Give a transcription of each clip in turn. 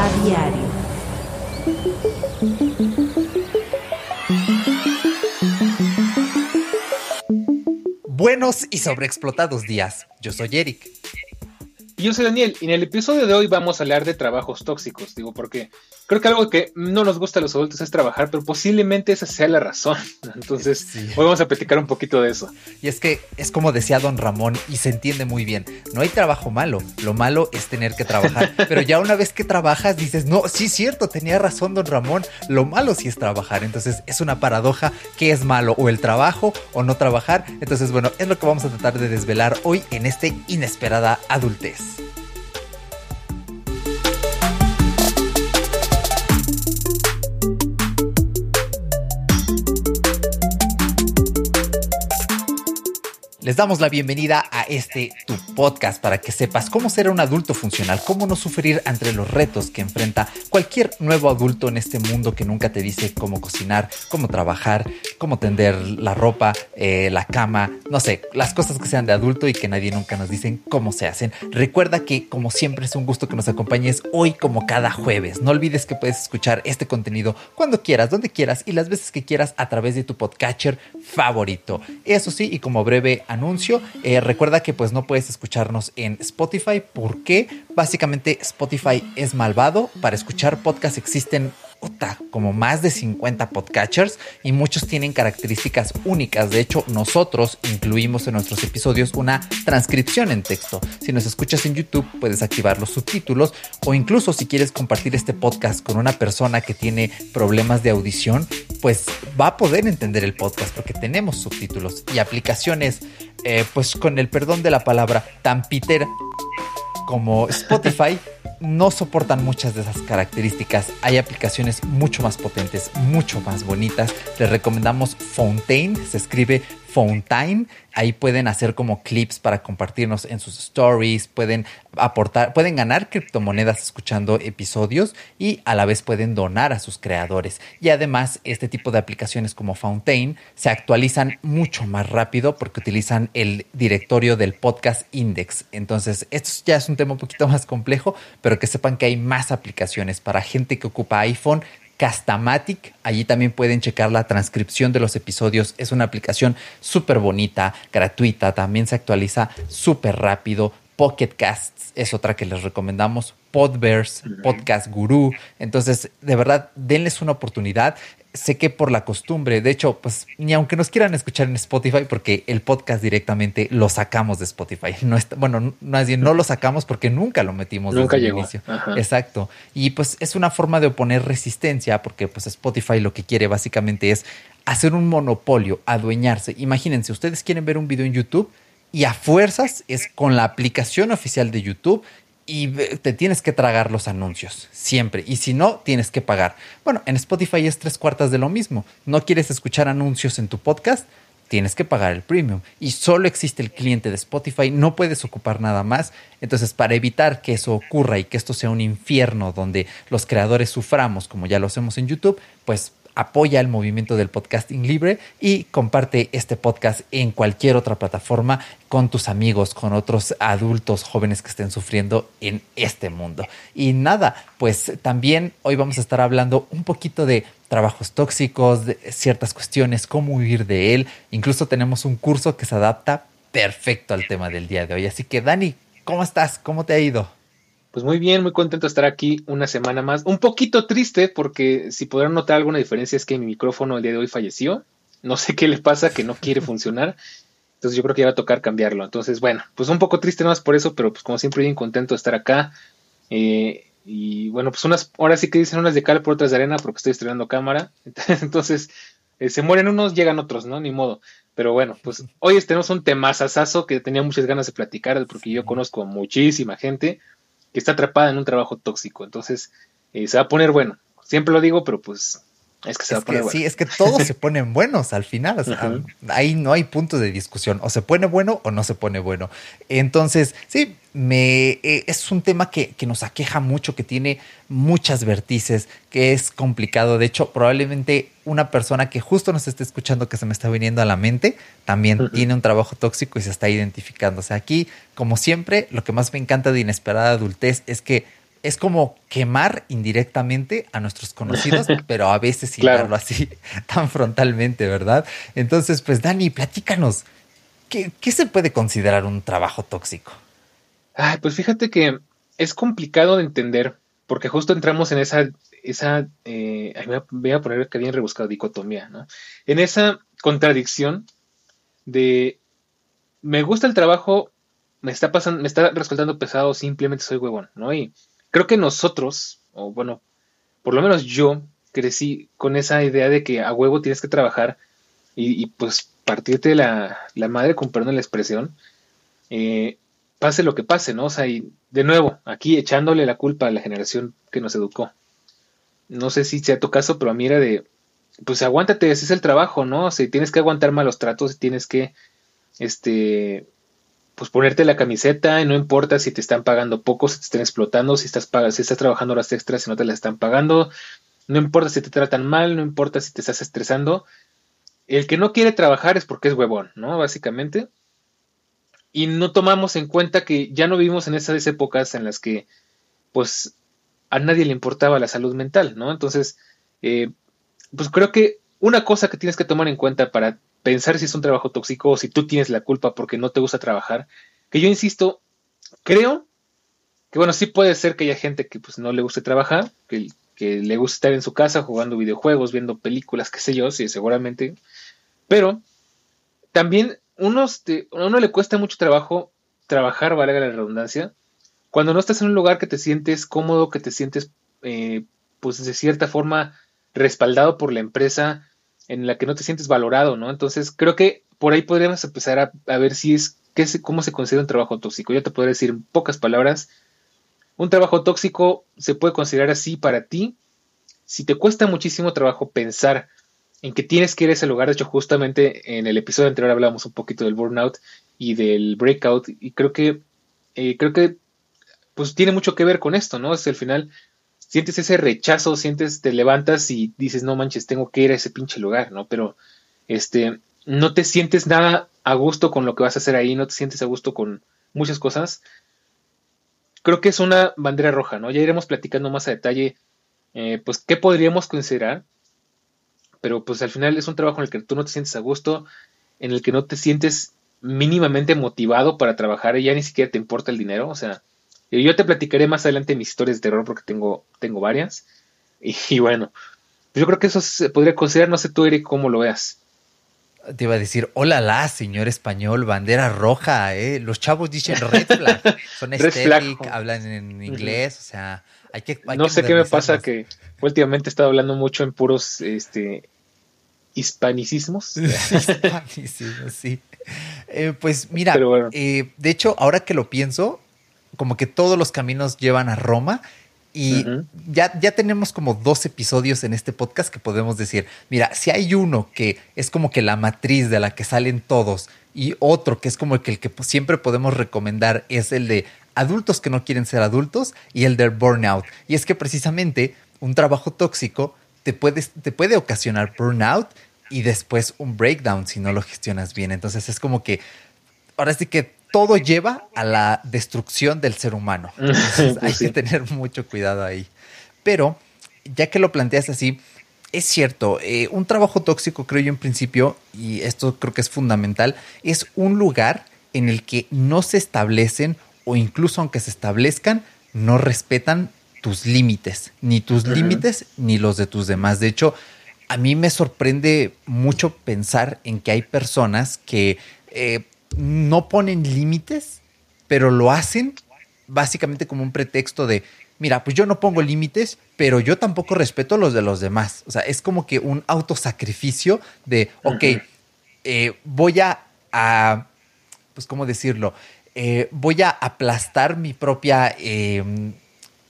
a diario. Buenos y sobreexplotados días. Yo soy Eric. Y yo soy Daniel, y en el episodio de hoy vamos a hablar de trabajos tóxicos, digo, porque creo que algo que no nos gusta a los adultos es trabajar, pero posiblemente esa sea la razón. Entonces, hoy vamos a platicar un poquito de eso. Y es que es como decía don Ramón, y se entiende muy bien, no hay trabajo malo, lo malo es tener que trabajar, pero ya una vez que trabajas dices, no, sí es cierto, tenía razón don Ramón, lo malo sí es trabajar, entonces es una paradoja, ¿qué es malo? ¿O el trabajo o no trabajar? Entonces, bueno, es lo que vamos a tratar de desvelar hoy en este inesperada adultez. Les damos la bienvenida a este tu podcast para que sepas cómo ser un adulto funcional, cómo no sufrir ante los retos que enfrenta cualquier nuevo adulto en este mundo que nunca te dice cómo cocinar, cómo trabajar, cómo tender la ropa, eh, la cama, no sé, las cosas que sean de adulto y que nadie nunca nos dicen cómo se hacen. Recuerda que como siempre es un gusto que nos acompañes hoy como cada jueves. No olvides que puedes escuchar este contenido cuando quieras, donde quieras y las veces que quieras a través de tu podcatcher favorito. Eso sí, y como breve anuncio. Eh, recuerda que pues no puedes escucharnos en Spotify porque básicamente Spotify es malvado. Para escuchar podcast existen como más de 50 podcatchers y muchos tienen características únicas. De hecho, nosotros incluimos en nuestros episodios una transcripción en texto. Si nos escuchas en YouTube, puedes activar los subtítulos o incluso si quieres compartir este podcast con una persona que tiene problemas de audición, pues va a poder entender el podcast porque tenemos subtítulos y aplicaciones, eh, pues con el perdón de la palabra, tan pitera como Spotify no soportan muchas de esas características. Hay aplicaciones mucho más potentes, mucho más bonitas. Les recomendamos Fontaine, se escribe Fontaine. Ahí pueden hacer como clips para compartirnos en sus stories, pueden aportar, pueden ganar criptomonedas escuchando episodios y a la vez pueden donar a sus creadores. Y además, este tipo de aplicaciones como Fontaine se actualizan mucho más rápido porque utilizan el directorio del podcast index. Entonces, esto ya es un tema un poquito más complejo, pero que sepan que hay más aplicaciones para gente que ocupa iPhone Castamatic. Allí también pueden checar la transcripción de los episodios. Es una aplicación súper bonita, gratuita. También se actualiza súper rápido. Pocket Casts es otra que les recomendamos. Podverse, Podcast Guru. Entonces, de verdad, denles una oportunidad sé que por la costumbre, de hecho, pues ni aunque nos quieran escuchar en Spotify, porque el podcast directamente lo sacamos de Spotify. No está, bueno, más bien no lo sacamos porque nunca lo metimos nunca desde llegó. el inicio. Exacto. Y pues es una forma de oponer resistencia, porque pues Spotify lo que quiere básicamente es hacer un monopolio, adueñarse. Imagínense, ustedes quieren ver un video en YouTube y a fuerzas es con la aplicación oficial de YouTube y te tienes que tragar los anuncios, siempre. Y si no, tienes que pagar. Bueno, en Spotify es tres cuartas de lo mismo. No quieres escuchar anuncios en tu podcast, tienes que pagar el premium. Y solo existe el cliente de Spotify, no puedes ocupar nada más. Entonces, para evitar que eso ocurra y que esto sea un infierno donde los creadores suframos, como ya lo hacemos en YouTube, pues apoya el movimiento del podcasting libre y comparte este podcast en cualquier otra plataforma con tus amigos, con otros adultos jóvenes que estén sufriendo en este mundo. Y nada, pues también hoy vamos a estar hablando un poquito de trabajos tóxicos, de ciertas cuestiones, cómo huir de él. Incluso tenemos un curso que se adapta perfecto al tema del día de hoy. Así que Dani, ¿cómo estás? ¿Cómo te ha ido? Pues muy bien, muy contento de estar aquí una semana más. Un poquito triste porque si podrán notar alguna diferencia es que mi micrófono el día de hoy falleció. No sé qué le pasa, que no quiere funcionar. Entonces yo creo que ya va a tocar cambiarlo. Entonces, bueno, pues un poco triste nada más por eso, pero pues como siempre bien contento de estar acá. Eh, y bueno, pues unas, ahora sí que dicen unas de cal por otras de arena porque estoy estrenando cámara. Entonces, eh, se mueren unos, llegan otros, ¿no? Ni modo. Pero bueno, pues hoy tenemos un temazazazo que tenía muchas ganas de platicar porque yo conozco muchísima gente que está atrapada en un trabajo tóxico. Entonces, eh, se va a poner bueno. Siempre lo digo, pero pues es que se bueno. Sí, es que todos se ponen buenos al final. ahí no hay punto de discusión. O se pone bueno o no se pone bueno. Entonces, sí, me, eh, es un tema que, que, nos aqueja mucho, que tiene muchas vértices, que es complicado. De hecho, probablemente una persona que justo nos esté escuchando, que se me está viniendo a la mente, también tiene un trabajo tóxico y se está identificando. O sea, aquí, como siempre, lo que más me encanta de Inesperada Adultez es que es como quemar indirectamente a nuestros conocidos, pero a veces sin claro. así tan frontalmente, ¿verdad? Entonces, pues Dani, platícanos, ¿qué, ¿qué, se puede considerar un trabajo tóxico? Ay, pues fíjate que es complicado de entender, porque justo entramos en esa, esa eh, voy a poner que bien rebuscado, dicotomía, ¿no? En esa contradicción de me gusta el trabajo, me está pasando, me está resultando pesado, simplemente soy huevón, ¿no? Y creo que nosotros, o bueno, por lo menos yo crecí con esa idea de que a huevo tienes que trabajar y, pues partirte la, la madre con perdón la expresión, eh, pase lo que pase, ¿no? O sea, y de nuevo, aquí echándole la culpa a la generación que nos educó. No sé si sea tu caso, pero a mí era de, pues aguántate, ese es el trabajo, ¿no? O sea, tienes que aguantar malos tratos, tienes que, este, pues ponerte la camiseta, y no importa si te están pagando poco, si te están explotando, si estás, si estás trabajando horas extras y no te las están pagando, no importa si te tratan mal, no importa si te estás estresando. El que no quiere trabajar es porque es huevón, ¿no? Básicamente. Y no tomamos en cuenta que ya no vivimos en esas épocas en las que, pues, a nadie le importaba la salud mental, ¿no? Entonces, eh, pues creo que una cosa que tienes que tomar en cuenta para pensar si es un trabajo tóxico o si tú tienes la culpa porque no te gusta trabajar. Que yo insisto, creo que bueno, sí puede ser que haya gente que pues no le guste trabajar, que, que le guste estar en su casa jugando videojuegos, viendo películas, qué sé yo, sí, seguramente. Pero también unos a uno le cuesta mucho trabajo trabajar, valga la redundancia, cuando no estás en un lugar que te sientes cómodo, que te sientes eh, pues de cierta forma respaldado por la empresa, en la que no te sientes valorado, ¿no? Entonces, creo que por ahí podríamos empezar a, ver si es, qué cómo se considera un trabajo tóxico. Yo te podría decir en pocas palabras, un trabajo tóxico se puede considerar así para ti si te cuesta muchísimo trabajo pensar en que tienes que ir a ese lugar. De hecho, justamente en el episodio anterior hablamos un poquito del burnout y del breakout y creo que eh, creo que pues tiene mucho que ver con esto, ¿no? Es el final sientes ese rechazo, sientes, te levantas y dices, no manches, tengo que ir a ese pinche lugar, ¿no? Pero, este, no te sientes nada a gusto con lo que vas a hacer ahí, no te sientes a gusto con muchas cosas. Creo que es una bandera roja, ¿no? Ya iremos platicando más a detalle, eh, pues, qué podríamos considerar, pero pues al final es un trabajo en el que tú no te sientes a gusto, en el que no te sientes mínimamente motivado para trabajar y ya ni siquiera te importa el dinero, o sea, yo te platicaré más adelante mis historias de terror porque tengo, tengo varias. Y, bueno, yo creo que eso se podría considerar, no sé tú, Eric, cómo lo veas. Te iba a decir, hola la, señor español, bandera roja, ¿eh? Los chavos dicen red flag, son estéticos, hablan en inglés, o sea, hay que... no sé qué me pasa que últimamente he estado hablando mucho en puros, este, hispanicismos. hispanicismos, sí. Eh, pues mira, eh, de hecho, ahora que lo pienso, como que todos los caminos llevan a Roma. Y ya, ya tenemos como dos episodios en este podcast que podemos decir, mira, si hay uno que es como que la matriz de la que salen todos y otro que es como el que, el que siempre podemos recomendar es el de adultos que no quieren ser adultos y el del burnout. Y es que precisamente un trabajo tóxico te, te puede ocasionar burnout y después un breakdown si no lo gestionas bien. Entonces es como que ahora sí que todo lleva a la destrucción del ser humano. hay que tener mucho cuidado ahí. Pero, ya que lo planteas así, es cierto, eh, un trabajo tóxico, creo yo en principio, y esto creo que es fundamental, es un lugar en el que no se establecen o incluso aunque se establezcan, no respetan tus límites, ni tus límites ni los de tus demás. De hecho, a mí me sorprende mucho pensar en que hay personas que eh, no ponen límites, pero lo hacen básicamente como un pretexto de, mira, pues yo no pongo límites, pero yo tampoco respeto los de los demás. O sea, es como que un autosacrificio de, ok, eh, voy a, pues, ¿cómo decirlo? Eh, voy a aplastar mi propia, em,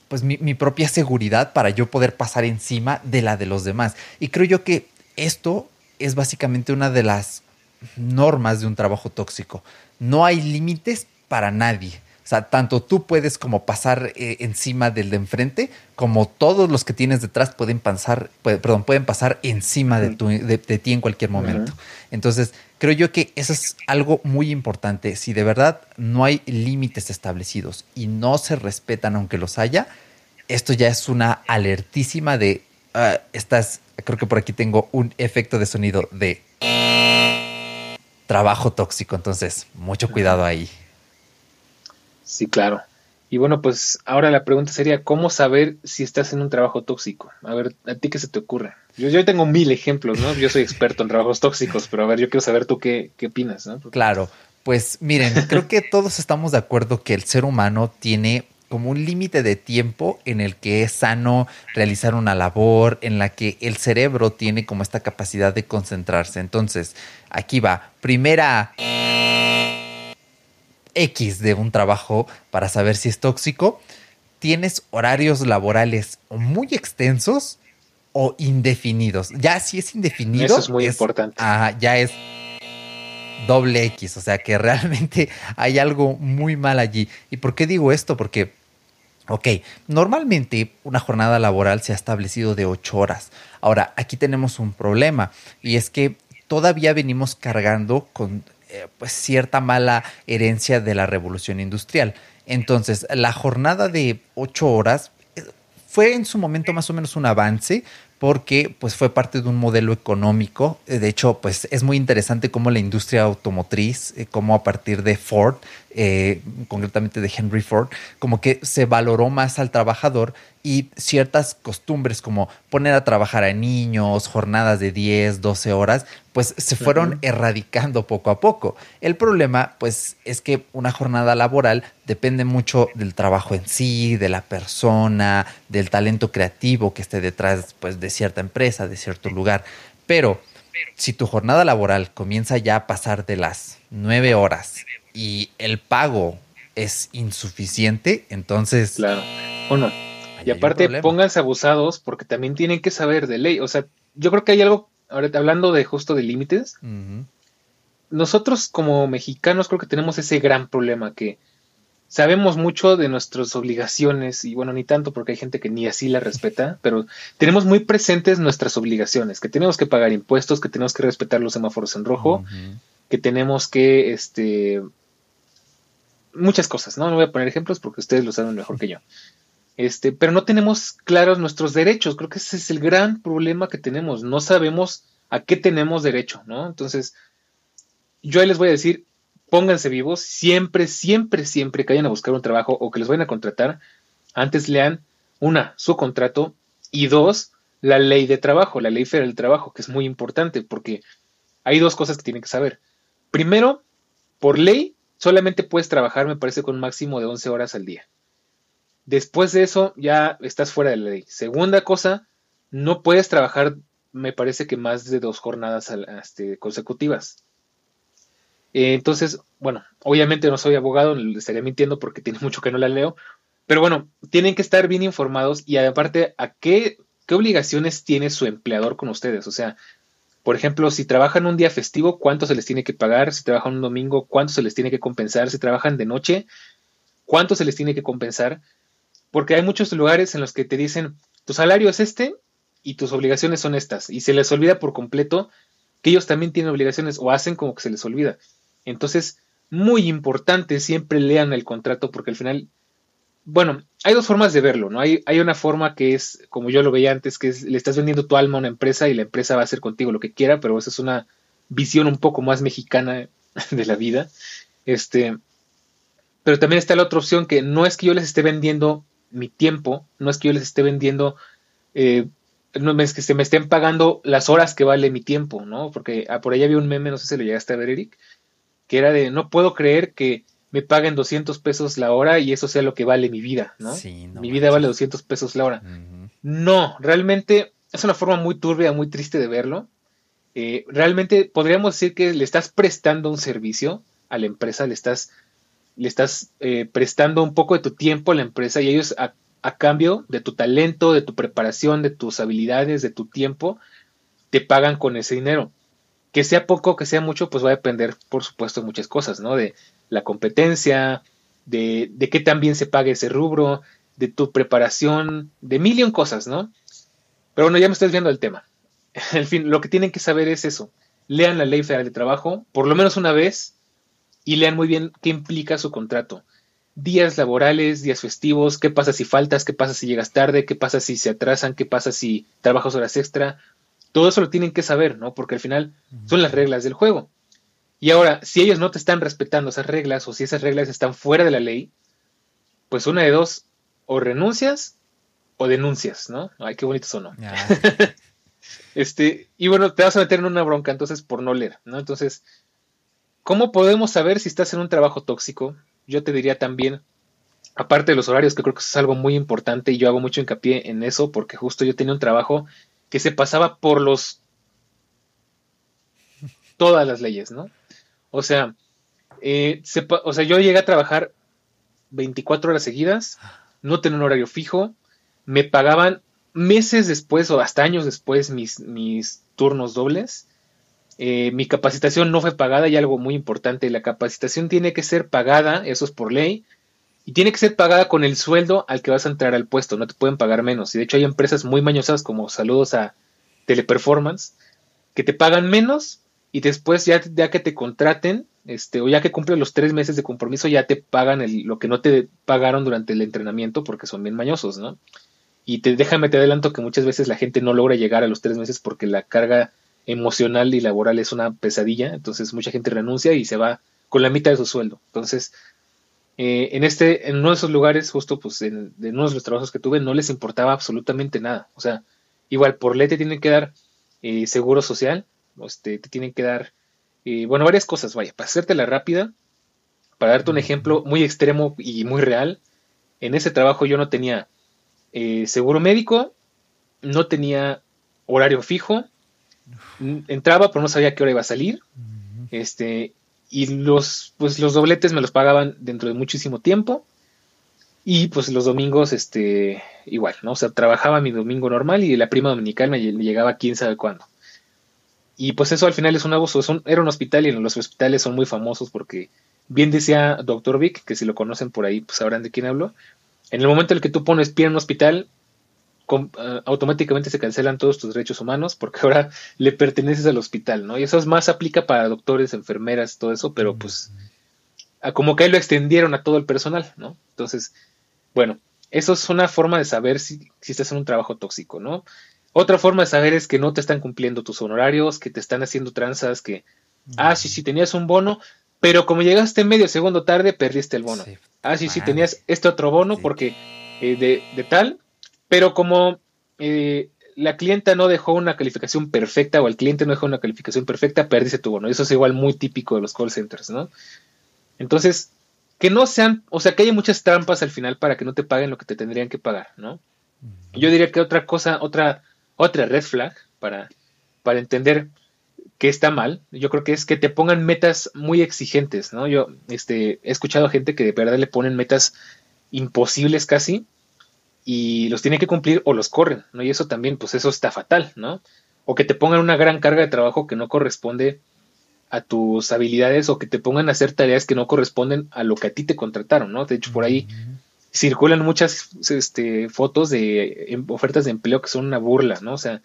pues mi, mi propia seguridad para yo poder pasar encima de la de los demás. Y creo yo que esto es básicamente una de las normas de un trabajo tóxico. No hay límites para nadie. O sea, tanto tú puedes como pasar eh, encima del de enfrente, como todos los que tienes detrás pueden pasar, perdón, pueden pasar encima de, de, ti en cualquier momento. Entonces, creo yo que eso es algo muy importante. Si de verdad no hay límites establecidos y no se respetan aunque los haya, esto ya es una alertísima de, uh, estás, creo que por aquí tengo un efecto de sonido de trabajo tóxico, entonces mucho cuidado ahí. Sí, claro. Y bueno, pues ahora la pregunta sería, ¿cómo saber si estás en un trabajo tóxico? A ver, ¿a ti qué se te ocurre? Yo, yo tengo mil ejemplos, ¿no? Yo soy experto en trabajos tóxicos, pero a ver, yo quiero saber tú qué, qué opinas, ¿no? Claro, pues miren, creo que todos estamos de acuerdo que el ser humano tiene como un límite de tiempo en el que es sano realizar una labor, en la que el cerebro tiene como esta capacidad de concentrarse. Entonces, aquí va. Primera X de un trabajo para saber si es tóxico, tienes horarios laborales muy extensos o indefinidos. Ya si es indefinido. Eso es muy importante. ya es doble X, o sea que realmente hay algo muy mal allí. ¿Y por qué digo esto? Porque, ok, normalmente una jornada laboral se ha establecido de ocho horas. Ahora, aquí tenemos un problema y es que todavía venimos cargando con eh, pues cierta mala herencia de la revolución industrial. Entonces, la jornada de ocho horas eh, fue en su momento más o menos un avance, porque pues fue parte de un modelo económico. Eh, de hecho, pues es muy interesante cómo la industria automotriz, eh, cómo a partir de Ford, eh, concretamente de Henry Ford, como que se valoró más al trabajador y ciertas costumbres como poner a trabajar a niños, jornadas de 10, 12 horas, pues se fueron erradicando poco a poco. El problema, pues, es que una jornada laboral depende mucho del trabajo en sí, de la persona, del talento creativo que esté detrás, pues, de cierta empresa, de cierto lugar. Pero si tu jornada laboral comienza ya a pasar de las nueve horas y el pago es insuficiente, entonces... Claro. Uno. Y aparte, pónganse abusados porque también tienen que saber de ley. O sea, yo creo que hay algo, ahorita hablando de justo de límites, nosotros como mexicanos creo que tenemos ese gran problema que sabemos mucho de nuestras obligaciones y bueno, ni tanto porque hay gente que ni así la respeta, pero tenemos muy presentes nuestras obligaciones, que tenemos que pagar impuestos, que tenemos que respetar los semáforos en rojo, que tenemos que, este, muchas cosas, ¿no? No voy a poner ejemplos porque ustedes lo saben mejor que yo. Este, pero no tenemos claros nuestros derechos. Creo que ese es el gran problema que tenemos. No sabemos a qué tenemos derecho, ¿no? Entonces, yo ahí les voy a decir, pónganse vivos, siempre, siempre, siempre que vayan a buscar un trabajo o que les vayan a contratar, antes lean, una, su contrato y dos, la ley de trabajo, la ley federal del trabajo, que es muy importante porque hay dos cosas que tienen que saber. Primero, por ley, solamente puedes trabajar, me parece, con un máximo de 11 horas al día. Después de eso, ya estás fuera de la ley. Segunda cosa, no puedes trabajar, me parece que más de dos jornadas este, consecutivas. Eh, entonces, bueno, obviamente no soy abogado, le estaría mintiendo porque tiene mucho que no la leo, pero bueno, tienen que estar bien informados y aparte, ¿a qué, qué obligaciones tiene su empleador con ustedes? O sea, por ejemplo, si trabajan un día festivo, ¿cuánto se les tiene que pagar? Si trabajan un domingo, ¿cuánto se les tiene que compensar? Si trabajan de noche, ¿cuánto se les tiene que compensar? Porque hay muchos lugares en los que te dicen, tu salario es este y tus obligaciones son estas, y se les olvida por completo que ellos también tienen obligaciones o hacen como que se les olvida. Entonces, muy importante, siempre lean el contrato porque al final, bueno, hay dos formas de verlo, ¿no? Hay, hay una forma que es, como yo lo veía antes, que es, le estás vendiendo tu alma a una empresa y la empresa va a hacer contigo lo que quiera, pero esa es una visión un poco más mexicana de la vida. Este, pero también está la otra opción que no es que yo les esté vendiendo mi tiempo, no es que yo les esté vendiendo, eh, no es que se me estén pagando las horas que vale mi tiempo, ¿no? Porque ah, por ahí había un meme, no sé si lo llegaste a ver, Eric, que era de no puedo creer que me paguen 200 pesos la hora y eso sea lo que vale mi vida, ¿no? mi vida vale 200 pesos la hora. No, realmente es una forma muy turbia, muy triste de verlo. Eh, realmente podríamos decir que le estás prestando un servicio a la empresa, le estás, le estás eh, prestando un poco de tu tiempo a la empresa y ellos a, cambio de tu talento, de tu preparación, de tus habilidades, de tu tiempo, te pagan con ese dinero que sea poco, que sea mucho, pues va a depender, por supuesto, de muchas cosas, ¿no? De la competencia, de, de qué también se pague ese rubro, de tu preparación, de mil y cosas, ¿no? Pero bueno, ya me estoy viendo el tema. En fin, lo que tienen que saber es eso. Lean la ley federal de trabajo, por lo menos una vez, y lean muy bien qué implica su contrato. días laborales, días festivos, qué pasa si faltas, qué pasa si llegas tarde, qué pasa si se atrasan, qué pasa si trabajas horas extra. Todo eso lo tienen que saber, ¿no? Porque al final son las reglas del juego. Y ahora, si ellos no te están respetando esas reglas o si esas reglas están fuera de la ley, pues una de dos, o renuncias o denuncias, ¿no? Ay, qué bonito sonó. este, y bueno, te vas a meter en una bronca entonces por no leer, ¿no? Entonces, ¿cómo podemos saber si estás en un trabajo tóxico? yo te diría también, aparte de los horarios, que creo que es algo muy importante y yo hago mucho hincapié en eso, porque justo yo tenía un trabajo que se pasaba por los todas las leyes, ¿no? O sea, eh, o sea, yo llegué a trabajar 24 horas seguidas, no tenía un horario fijo, me pagaban meses después o hasta años después mis, mis turnos dobles eh, mi capacitación no fue pagada y algo muy importante, la capacitación tiene que ser pagada, eso es por ley, y tiene que ser pagada con el sueldo al que vas a entrar al puesto, no te pueden pagar menos. Y de hecho hay empresas muy mañosas como saludos a Teleperformance, que te pagan menos y después ya, que te contraten, este, o ya que cumplen los tres meses de compromiso, ya te pagan lo que no te pagaron durante el entrenamiento porque son bien mañosos, ¿no? Y te, déjame te adelanto que muchas veces la gente no logra llegar a los tres meses porque la carga emocional y laboral es una pesadilla, entonces mucha gente renuncia y se va con la mitad de su sueldo. Entonces, eh, en este, en uno de esos lugares, justo pues en, uno de los trabajos que tuve, no les importaba absolutamente nada. O sea, igual por ley te tienen que dar eh, seguro social, este, te tienen que dar, eh, bueno, varias cosas, vaya, para hacerte la rápida, para darte un ejemplo muy extremo y muy real, en ese trabajo yo no tenía seguro médico, no tenía horario fijo, entraba, pero no sabía qué hora iba a salir. Este, y los, pues los dobletes me los pagaban dentro de muchísimo tiempo. Y pues los domingos, este, igual, ¿no? O sea, trabajaba mi domingo normal y la prima dominical me llegaba quién sabe cuándo. Y pues eso al final es un abuso. era un hospital y los hospitales son muy famosos porque, bien decía Doctor Vic, que si lo conocen por ahí, pues sabrán de quién hablo. En el momento en el que tú pones pie en un hospital, eh, automáticamente se cancelan todos tus derechos humanos porque ahora le perteneces al hospital, ¿no? Y eso es más aplica para doctores, enfermeras, todo eso, pero pues como que ahí lo extendieron a todo el personal, ¿no? Entonces, bueno, eso es una forma de saber si, si estás en un trabajo tóxico, ¿no? Otra forma de saber es que no te están cumpliendo tus honorarios, que te están haciendo tranzas, que, ah, sí, sí, tenías un bono, pero como llegaste medio segundo tarde, perdiste el bono. Ah, sí, sí, tenías este otro bono porque eh, de, de, tal, pero como eh, la clienta no dejó una calificación perfecta o el cliente no dejó una calificación perfecta, perdiste tu bono. Eso es igual muy típico de los call centers, ¿no? Entonces, que no sean, o sea, que haya muchas trampas al final para que no te paguen lo que te tendrían que pagar, ¿no? Yo diría que otra cosa, otra, otra red flag para, para entender que está mal, yo creo que es que te pongan metas muy exigentes, ¿no? Yo este, he escuchado gente que de verdad le ponen metas imposibles casi y los tienen que cumplir o los corren, ¿no? Y eso también, pues eso está fatal, ¿no? O que te pongan una gran carga de trabajo que no corresponde a tus habilidades o que te pongan a hacer tareas que no corresponden a lo que a ti te contrataron, ¿no? De hecho, por ahí circulan muchas este, fotos de em, ofertas de empleo que son una burla, ¿no? O sea,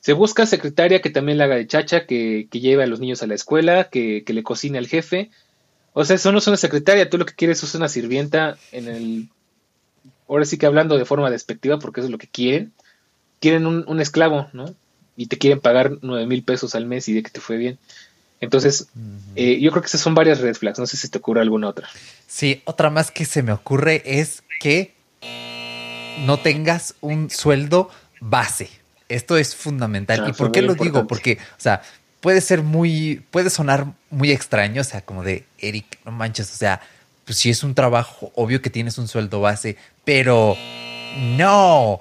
se busca secretaria que también la haga de chacha, que, que lleve a los niños a la escuela, que, que le cocine al jefe. O sea, eso no es una secretaria, tú lo que quieres es una sirvienta en el ahora sí que hablando de forma despectiva, porque eso es lo que quieren, quieren un, esclavo, ¿no? Y te quieren pagar nueve mil pesos al mes y de que te fue bien. Entonces, eh, yo creo que esas son varias red flags. No sé si te ocurre alguna otra. Sí, otra más que se me ocurre es que no tengas un sueldo base. Esto es fundamental. Ah, ¿Y por qué lo digo? Porque, o sea, puede ser muy, puede sonar muy extraño, o sea, como de Eric, no manches, o sea, pues si es un trabajo, obvio que tienes un sueldo base, pero no.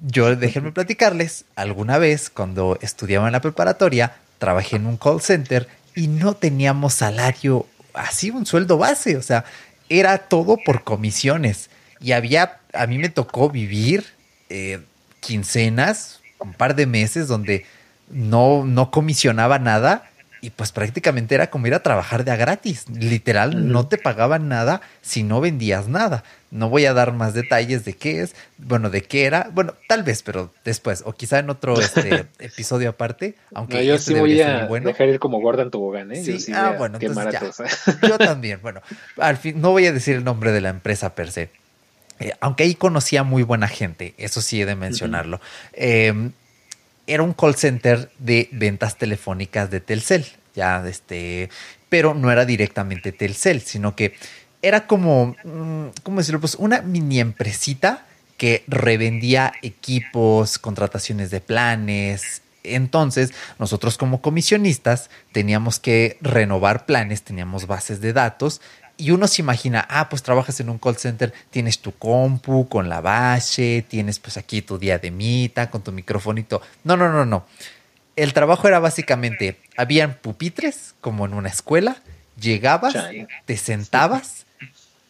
Yo déjenme platicarles, alguna vez cuando estudiaba en la preparatoria, trabajé en un call center y no teníamos salario, así un sueldo base, o sea, era todo por comisiones. Y había, a mí me tocó vivir eh, quincenas, un par de meses donde no, no comisionaba nada y pues prácticamente era como ir a trabajar de a gratis. Literal, no te pagaban nada si no vendías nada. No voy a dar más detalles de qué es, bueno, de qué era. Bueno, tal vez, pero después, o quizá en otro este, episodio aparte. Aunque yo este sí voy a dejar ir como Gordon Tobogán, ¿eh? Sí, ah, bueno, entonces Yo también, bueno, al fin, no voy a decir el nombre de la empresa per se. Eh, aunque ahí conocía muy buena gente, eso sí he de mencionarlo. eh, era un call center de ventas telefónicas de Telcel, ya este, pero no era directamente Telcel, sino que era como, mm, ¿cómo decirlo? Pues una mini empresita que revendía equipos, contrataciones de planes. Entonces, nosotros como comisionistas teníamos que renovar planes, teníamos bases de datos y uno se imagina, ah, pues trabajas en un call center, tienes tu compu con la base, tienes pues aquí tu diademita con tu microfonito. No, no, no, no. El trabajo era básicamente, habían pupitres como en una escuela, llegabas, te sentabas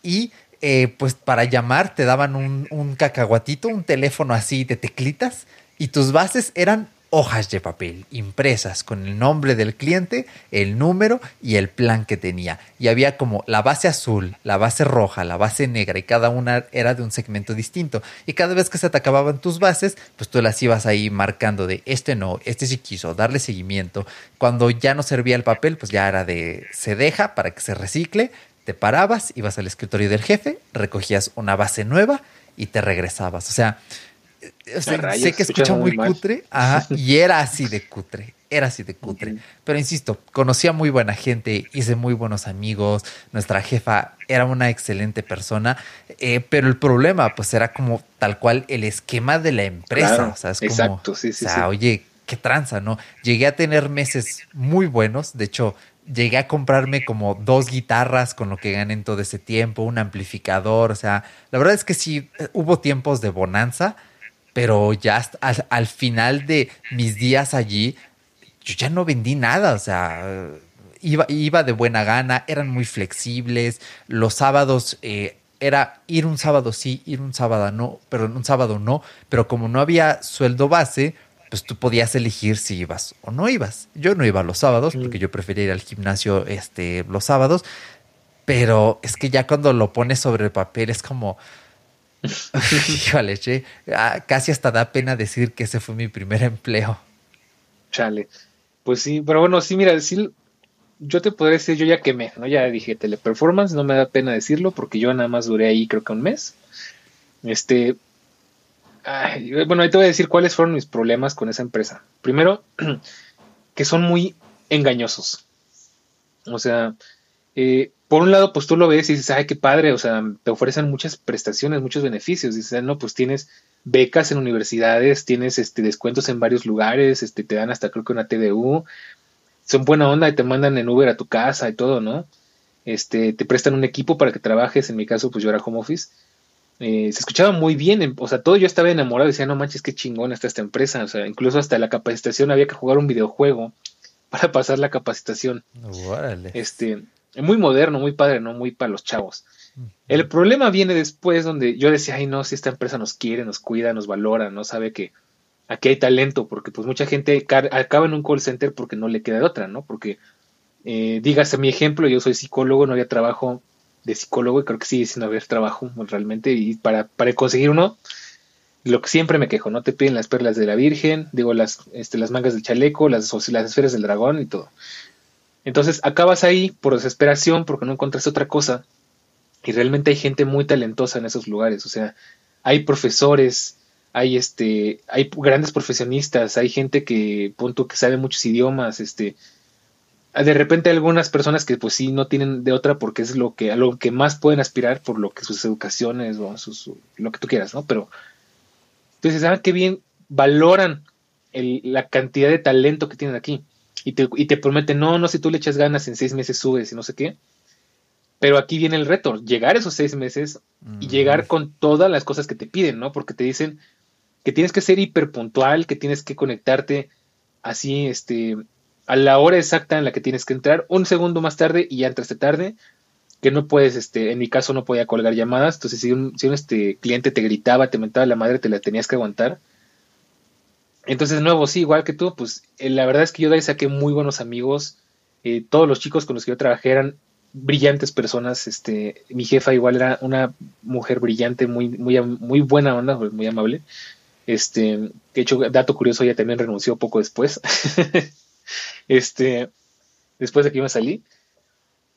y eh, pues para llamar te daban un, un cacahuatito, un teléfono así de teclitas y tus bases eran hojas de papel impresas con el nombre del cliente, el número y el plan que tenía. Y había como la base azul, la base roja, la base negra y cada una era de un segmento distinto. Y cada vez que se te acababan tus bases, pues tú las ibas ahí marcando de este no, este sí quiso, darle seguimiento. Cuando ya no servía el papel, pues ya era de se deja para que se recicle. Te parabas, ibas al escritorio del jefe, recogías una base nueva y te regresabas. O sea, sé que escucha muy, cutre, y era así de cutre, era así de cutre. Pero insisto, conocía muy buena gente, hice muy buenos amigos, nuestra jefa era una excelente persona, eh, pero el problema pues era como tal cual el esquema de la empresa, o sea, es como, exacto, sí, sí, o sea, oye, qué tranza, ¿no? Llegué a tener meses muy buenos, de hecho, llegué a comprarme como dos guitarras con lo que gané en todo ese tiempo, un amplificador, o sea, la verdad es que sí, eh, hubo tiempos de bonanza, pero ya al, final de mis días allí, yo ya no vendí nada, o sea, iba, iba de buena gana, eran muy flexibles, los sábados eh, era ir un sábado sí, ir un sábado no, pero un sábado no, pero como no había sueldo base, pues tú podías elegir si ibas o no ibas. Yo no iba los sábados porque yo prefería ir al gimnasio este, los sábados, pero es que ya cuando lo pones sobre el papel es como, Híjole, che, ah, casi hasta da pena decir que ese fue mi primer empleo. Chale. Pues sí, pero bueno, sí, mira, sí, yo te podría decir, yo ya quemé, ¿no? Ya dije teleperformance, no me da pena decirlo porque yo nada más duré ahí creo que un mes. Este, bueno, ahí te voy a decir cuáles fueron mis problemas con esa empresa. Primero, que son muy engañosos. O sea, eh, por un lado, pues tú lo ves y dices, ay, qué padre, o sea, te ofrecen muchas prestaciones, muchos beneficios. Dices, no, pues tienes becas en universidades, tienes este, descuentos en varios lugares, este, te dan hasta creo que una TDU, son buena onda y te mandan en Uber a tu casa y todo, ¿no? Este, te prestan un equipo para que trabajes, en mi caso, pues yo era home office. Eh, se escuchaba muy bien, o sea, todo yo estaba enamorado, decía, no manches, qué chingón está esta empresa, o sea, incluso hasta la capacitación había que jugar un videojuego para pasar la capacitación. Este, muy moderno, muy padre, ¿no? Muy para los chavos. El problema viene después donde yo decía, ay no, si esta empresa nos quiere, nos cuida, nos valora, no sabe que aquí hay talento, porque pues mucha gente acaba en un call center porque no le queda de otra, ¿no? Porque, eh, dígase mi ejemplo, yo soy psicólogo, no había trabajo de psicólogo y creo que sigue sin haber trabajo realmente y para, para conseguir uno, lo que siempre me quejo, ¿no? Te piden las perlas de la Virgen, digo, las, este, las mangas del chaleco, las, las esferas del dragón y todo. Entonces acabas ahí por desesperación porque no encontraste otra cosa y realmente hay gente muy talentosa en esos lugares, o sea, hay profesores, hay este, hay grandes profesionistas, hay gente que punto que sabe muchos idiomas, este, de repente hay algunas personas que pues sí no tienen de otra porque es lo que a lo que más pueden aspirar por lo que sus educaciones o sus, lo que tú quieras, ¿no? Pero entonces, ¿saben qué bien valoran el, la cantidad de talento que tienen aquí? Y te, y te prometen, no, no, si tú le echas ganas, en seis meses subes y no sé qué. Pero aquí viene el reto, llegar esos seis meses y llegar con todas las cosas que te piden, ¿no? Porque te dicen que tienes que ser hiperpuntual, que tienes que conectarte así, este, a la hora exacta en la que tienes que entrar, un segundo más tarde y ya entraste tarde, que no puedes, este, en mi caso no podía colgar llamadas, entonces si un, si un este, cliente te gritaba, te mentaba la madre, te la tenías que aguantar. Entonces, nuevo, sí, igual que tú, pues eh, la verdad es que yo de ahí saqué muy buenos amigos, Eh, todos los chicos con los que yo trabajé eran brillantes personas. Este, mi jefa igual era una mujer brillante, muy, muy, muy buena onda, muy amable. Este, de hecho, dato curioso, ella también renunció poco después. este, después de que yo me salí.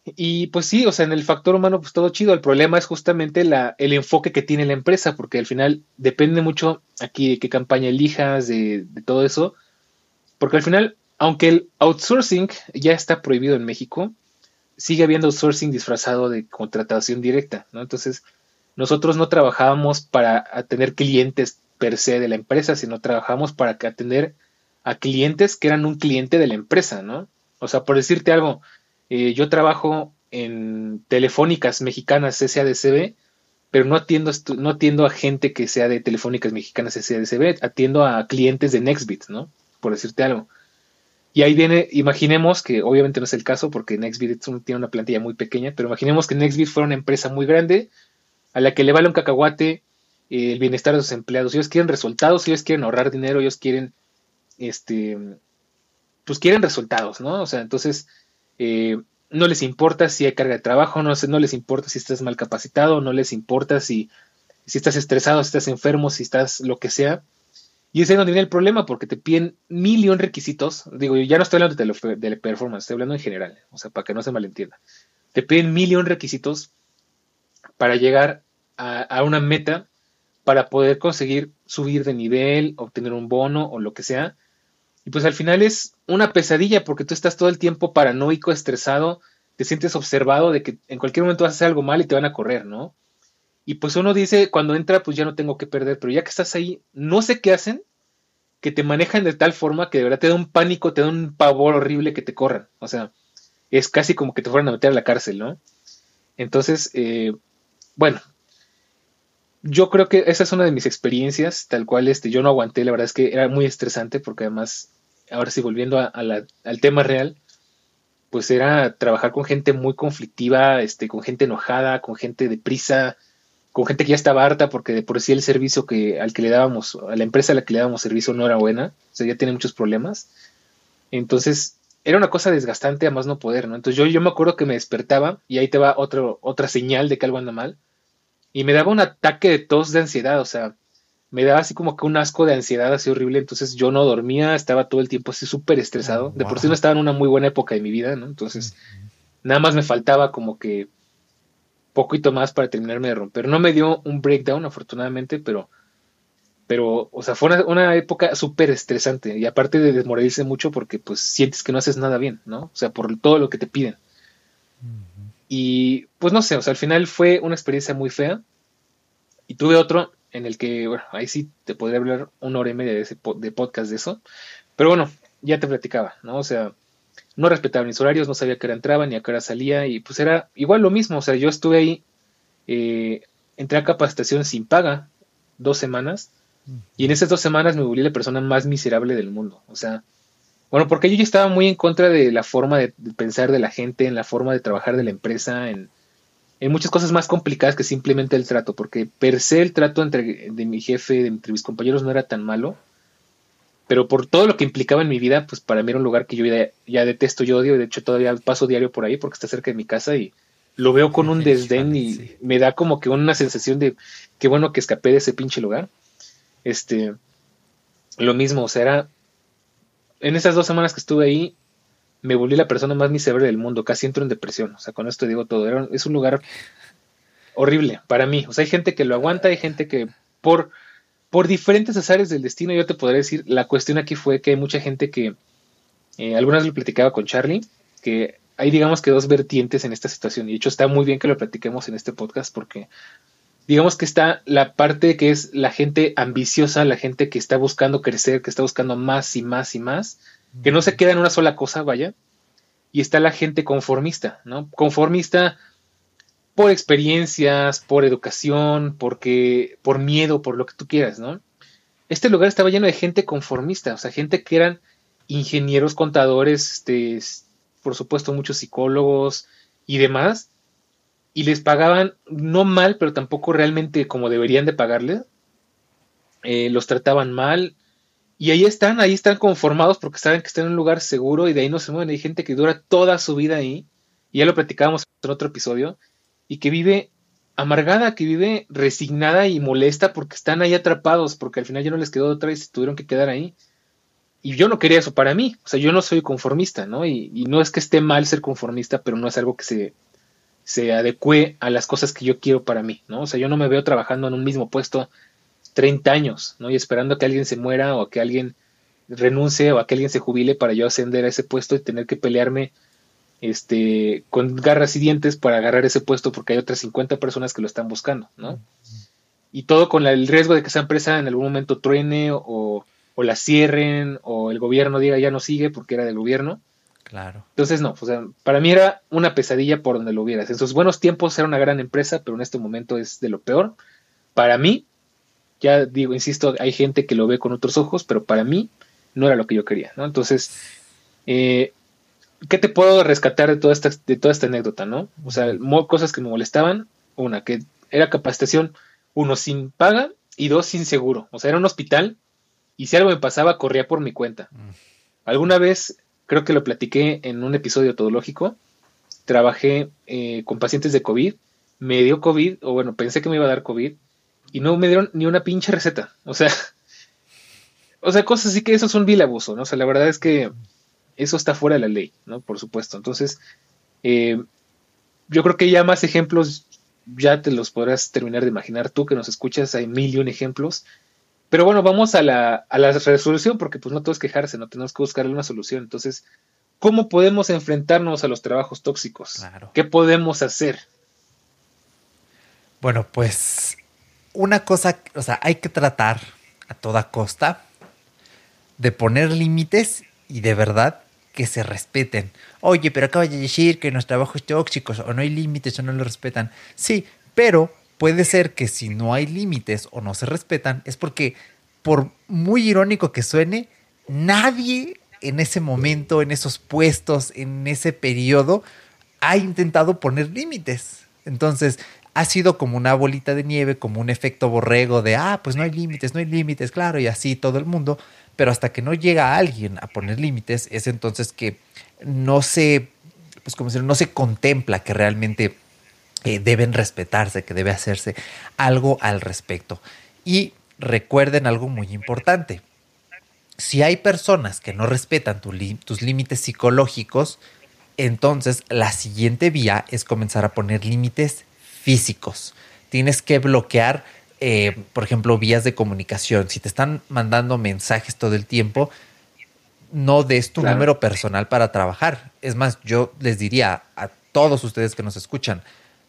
Y pues sí, o sea, en el factor humano, pues todo chido. El problema es justamente la, el enfoque que tiene la empresa, porque al final depende mucho aquí de qué campaña elijas, de, de todo eso. Porque al final, aunque el outsourcing ya está prohibido en México, sigue habiendo outsourcing disfrazado de contratación directa, ¿no? Entonces, nosotros no trabajábamos para tener clientes per se de la empresa, sino trabajamos para atender a clientes que eran un cliente de la empresa, ¿no? O sea, por decirte algo, eh, yo trabajo en telefónicas mexicanas SADCB, pero no atiendo, no atiendo a gente que sea de telefónicas mexicanas SADCB, atiendo a clientes de Nextbit, ¿no? Por decirte algo. Y ahí viene, imaginemos que obviamente no es el caso porque Nextbit tiene una plantilla muy pequeña, pero imaginemos que Nextbit fuera una empresa muy grande a la que le vale un cacahuate eh, el bienestar de sus empleados. Ellos quieren resultados, ellos quieren ahorrar dinero, ellos quieren, este, pues quieren resultados, ¿no? O sea, entonces, eh, no les importa si hay carga de trabajo, no, les importa si estás mal capacitado, no les importa si, estás estresado, si estás enfermo, si estás lo que sea. Y ese es donde viene el problema, porque te piden millón requisitos. Digo, ya no estoy hablando de, de, performance, estoy hablando en general, o sea, para que no se malentienda. Te piden millón requisitos para llegar a, una meta, para poder conseguir subir de nivel, obtener un bono o lo que sea. Y pues al final es una pesadilla porque tú estás todo el tiempo paranoico, estresado, te sientes observado de que en cualquier momento vas a hacer algo mal y te van a correr, ¿no? Y pues uno dice, cuando entra, pues ya no tengo que perder, pero ya que estás ahí, no sé qué hacen, que te manejan de tal forma que de verdad te da un pánico, te da un pavor horrible que te corran. O sea, es casi como que te fueran a meter a la cárcel, ¿no? Entonces, eh, bueno, yo creo que esa es una de mis experiencias, tal cual este, yo no aguanté, la verdad es que era muy estresante porque además, ahora sí, volviendo al tema real, pues era trabajar con gente muy conflictiva, este, con gente enojada, con gente deprisa, con gente que ya estaba harta porque de por sí el servicio que al que le dábamos, a la empresa a la que le dábamos servicio no era buena, o sea, ya tiene muchos problemas. Entonces, era una cosa desgastante a más no poder, ¿no? Entonces yo, me acuerdo que me despertaba y ahí te va otra señal de que algo anda mal. Y me daba un ataque de tos de ansiedad, o sea, me daba así como que un asco de ansiedad así horrible, entonces yo no dormía, estaba todo el tiempo así súper estresado. De por sí no estaba en una muy buena época de mi vida, ¿no? Entonces, nada más me faltaba como que poquito más para terminarme de romper. No me dio un breakdown, afortunadamente, pero, pero o sea, fue una, época súper estresante y aparte de desmoralizarse mucho porque pues sientes que no haces nada bien, ¿no? O sea, por todo lo que te piden. Y pues no sé, o sea, al final fue una experiencia muy fea y tuve otro en el que, bueno, ahí sí te podría hablar una hora y media de, ese de podcast de eso, pero bueno, ya te platicaba, ¿no? O sea, no respetaba mis horarios, no sabía a qué hora entraba ni a qué hora salía y pues era igual lo mismo, o sea, yo estuve ahí, eh, entré a capacitación sin paga dos semanas y en esas dos semanas me volví la persona más miserable del mundo, o sea, bueno, porque yo ya estaba muy en contra de la forma de, pensar de la gente, en la forma de trabajar de la empresa, en, en, muchas cosas más complicadas que simplemente el trato, porque per se el trato entre de mi jefe, de, entre mis compañeros no era tan malo, pero por todo lo que implicaba en mi vida, pues para mí era un lugar que yo ya, detesto, yo odio, de hecho todavía paso diario por ahí porque está cerca de mi casa y lo veo con un desdén y me da como que una sensación de qué bueno que escapé de ese pinche lugar. Este, lo mismo, o sea, era, en esas dos semanas que estuve ahí, me volví la persona más miserable del mundo, casi entro en depresión, o sea, con esto digo todo, es un lugar horrible para mí, o sea, hay gente que lo aguanta, hay gente que por por diferentes azares del destino, yo te podría decir, la cuestión aquí fue que hay mucha gente que, eh, algunas lo platicaba con Charlie, que hay digamos que dos vertientes en esta situación, y de hecho está muy bien que lo platiquemos en este podcast porque digamos que está la parte que es la gente ambiciosa, la gente que está buscando crecer, que está buscando más y más y más, que no se queda en una sola cosa, vaya, y está la gente conformista, ¿no? Conformista por experiencias, por educación, porque, por miedo, por lo que tú quieras, ¿no? Este lugar estaba lleno de gente conformista, o sea, gente que eran ingenieros, contadores, este, por supuesto muchos psicólogos y demás, y les pagaban no mal, pero tampoco realmente como deberían de pagarles. Eh, los trataban mal, Y ahí están, ahí están conformados porque saben que están en un lugar seguro y de ahí no se mueven. Hay gente que dura toda su vida ahí, y ya lo platicábamos en otro episodio, y que vive amargada, que vive resignada y molesta porque están ahí atrapados, porque al final ya no les quedó otra y tuvieron que quedar ahí. Y yo no quería eso para mí, o sea, yo no soy conformista, ¿no? Y, y no es que esté mal ser conformista, pero no es algo que se, se adecue a las cosas que yo quiero para mí, ¿no? O sea, yo no me veo trabajando en un mismo puesto 30 años, ¿no? Y esperando a que alguien se muera o a que alguien renuncie o a que alguien se jubile para yo ascender a ese puesto y tener que pelearme este, con garras y dientes para agarrar ese puesto porque hay otras 50 personas que lo están buscando, ¿no? Y todo con el riesgo de que esa empresa en algún momento truene o, o la cierren o el gobierno diga ya no sigue porque era del gobierno. Claro. Entonces, no, o sea, para mí era una pesadilla por donde lo hubieras. En sus buenos tiempos era una gran empresa, pero en este momento es de lo peor. Para mí, ya digo, insisto, hay gente que lo ve con otros ojos, pero para mí no era lo que yo quería, ¿no? Entonces, eh, ¿qué te puedo rescatar de toda esta, de toda esta anécdota, no? O sea, cosas que me molestaban. Una, que era capacitación, uno, sin paga y dos, sin seguro. O sea, era un hospital y si algo me pasaba, corría por mi cuenta. Mm. Alguna vez creo que lo platiqué en un episodio todológico, trabajé eh, con pacientes de COVID, me dio COVID, o bueno, pensé que me iba a dar COVID, y no me dieron ni una pinche receta. O sea, o sea, cosas así que eso es un vil abuso, ¿no? O sea, la verdad es que eso está fuera de la ley, ¿no? Por supuesto. Entonces, eh, yo creo que ya más ejemplos ya te los podrás terminar de imaginar tú que nos escuchas, hay mil y un ejemplos pero bueno, vamos a la, a la resolución, porque pues no todo es quejarse, no tenemos que buscarle una solución. Entonces, ¿cómo podemos enfrentarnos a los trabajos tóxicos? ¿Qué podemos hacer? Bueno, pues una cosa, o sea, hay que tratar a toda costa de poner límites y de verdad que se respeten. Oye, pero acaba de decir que los trabajos tóxicos o no hay límites o no lo respetan. Sí, pero puede ser que si no hay límites o no se respetan, es porque, por muy irónico que suene, nadie en ese momento, en esos puestos, en ese periodo, ha intentado poner límites. Entonces, ha sido como una bolita de nieve, como un efecto borrego de, ah, pues no hay límites, no hay límites, claro, y así todo el mundo. Pero hasta que no llega alguien a poner límites, es entonces que no se, pues como decir, no se contempla que realmente deben respetarse, que debe hacerse algo al respecto. Y recuerden algo muy importante. Si hay personas que no respetan tus límites psicológicos, entonces la siguiente vía es comenzar a poner límites físicos. Tienes que bloquear, eh, por ejemplo, vías de comunicación. Si te están mandando mensajes todo el tiempo, no des tu número personal para trabajar. Es más, yo les diría a todos ustedes que nos escuchan,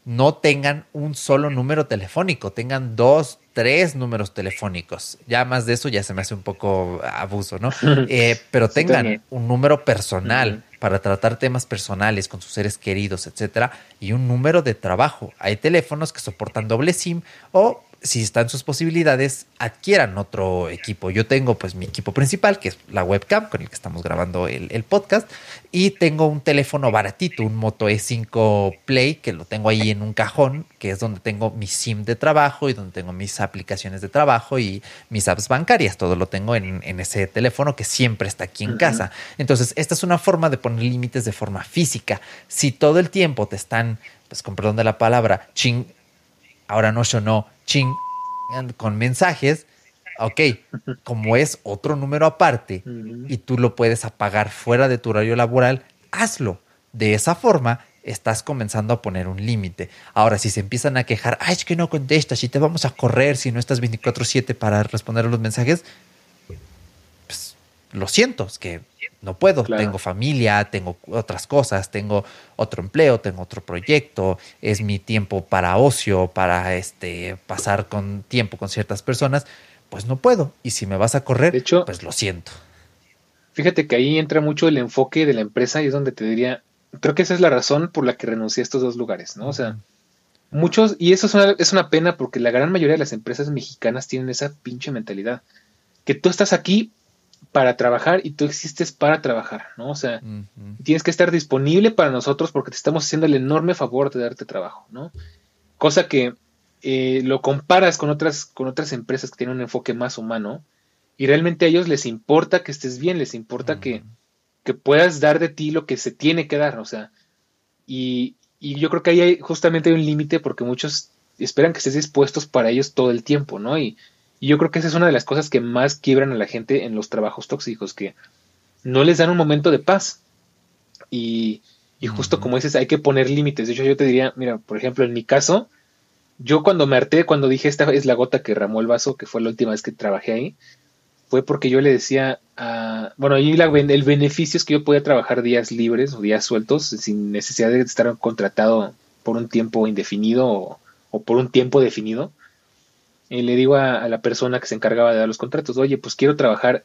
no tengan un solo número telefónico, tengan dos, tres números telefónicos. Ya más de eso ya se me hace un poco abuso, ¿no? Eh, pero tengan un número personal para tratar temas personales con sus seres queridos, etcétera, y un número de trabajo. Hay teléfonos que soportan doble SIM o si están sus posibilidades, adquieran otro equipo. Yo tengo pues mi equipo principal, que es la webcam con el que estamos grabando el, podcast, y tengo un teléfono baratito, un Moto E5 Play, que lo tengo ahí en un cajón, que es donde tengo mi SIM de trabajo y donde tengo mis aplicaciones de trabajo y mis apps bancarias. Todo lo tengo en, ese teléfono que siempre está aquí en casa. Entonces, esta es una forma de poner límites de forma física. Si todo el tiempo te están, pues con perdón de la palabra, ching, ahora no sonó ching con mensajes, ok, como es otro número aparte y tú lo puedes apagar fuera de tu horario laboral, hazlo. De esa forma estás comenzando a poner un límite. Ahora, si se empiezan a quejar, ay, es que no contestas, si te vamos a correr, si no estás 24/7 para responder a los mensajes, lo siento, es que no puedo, tengo familia, tengo otras cosas, tengo otro empleo, tengo otro proyecto, es mi tiempo para ocio, para este pasar con tiempo con ciertas personas, pues no puedo. Y si me vas a correr, hecho, pues lo siento. Fíjate que ahí entra mucho el enfoque de la empresa y es donde te diría, creo que esa es la razón por la que renuncié a estos dos lugares, ¿no? O sea, muchos, y eso es una, es una pena porque la gran mayoría de las empresas mexicanas tienen esa pinche mentalidad, que tú estás aquí para trabajar y tú existes para trabajar, ¿no? O sea, tienes que estar disponible para nosotros porque te estamos haciendo el enorme favor de darte trabajo, ¿no? Cosa que eh, lo comparas con otras, con otras empresas que tienen un enfoque más humano Y realmente a ellos les importa que estés bien, les importa que, que puedas dar de ti lo que se tiene que dar, o sea, y, y yo creo que ahí hay, justamente hay un límite porque muchos esperan que estés dispuestos para ellos todo el tiempo, ¿no? Y, y, yo creo que esa es una de las cosas que más quiebran a la gente en los trabajos tóxicos, que no les dan un momento de paz. Y, y justo como dices, hay que poner límites. De hecho, yo te diría, mira, por ejemplo, en mi caso, yo cuando me harté, cuando dije esta es la gota que ramó el vaso, que fue la última vez que trabajé ahí, fue porque yo le decía a, bueno, ahí el beneficio es que yo podía trabajar días libres o días sueltos sin necesidad de estar contratado por un tiempo indefinido o, por un tiempo definido. Y le digo a, la persona que se encargaba de dar los contratos, oye, pues quiero trabajar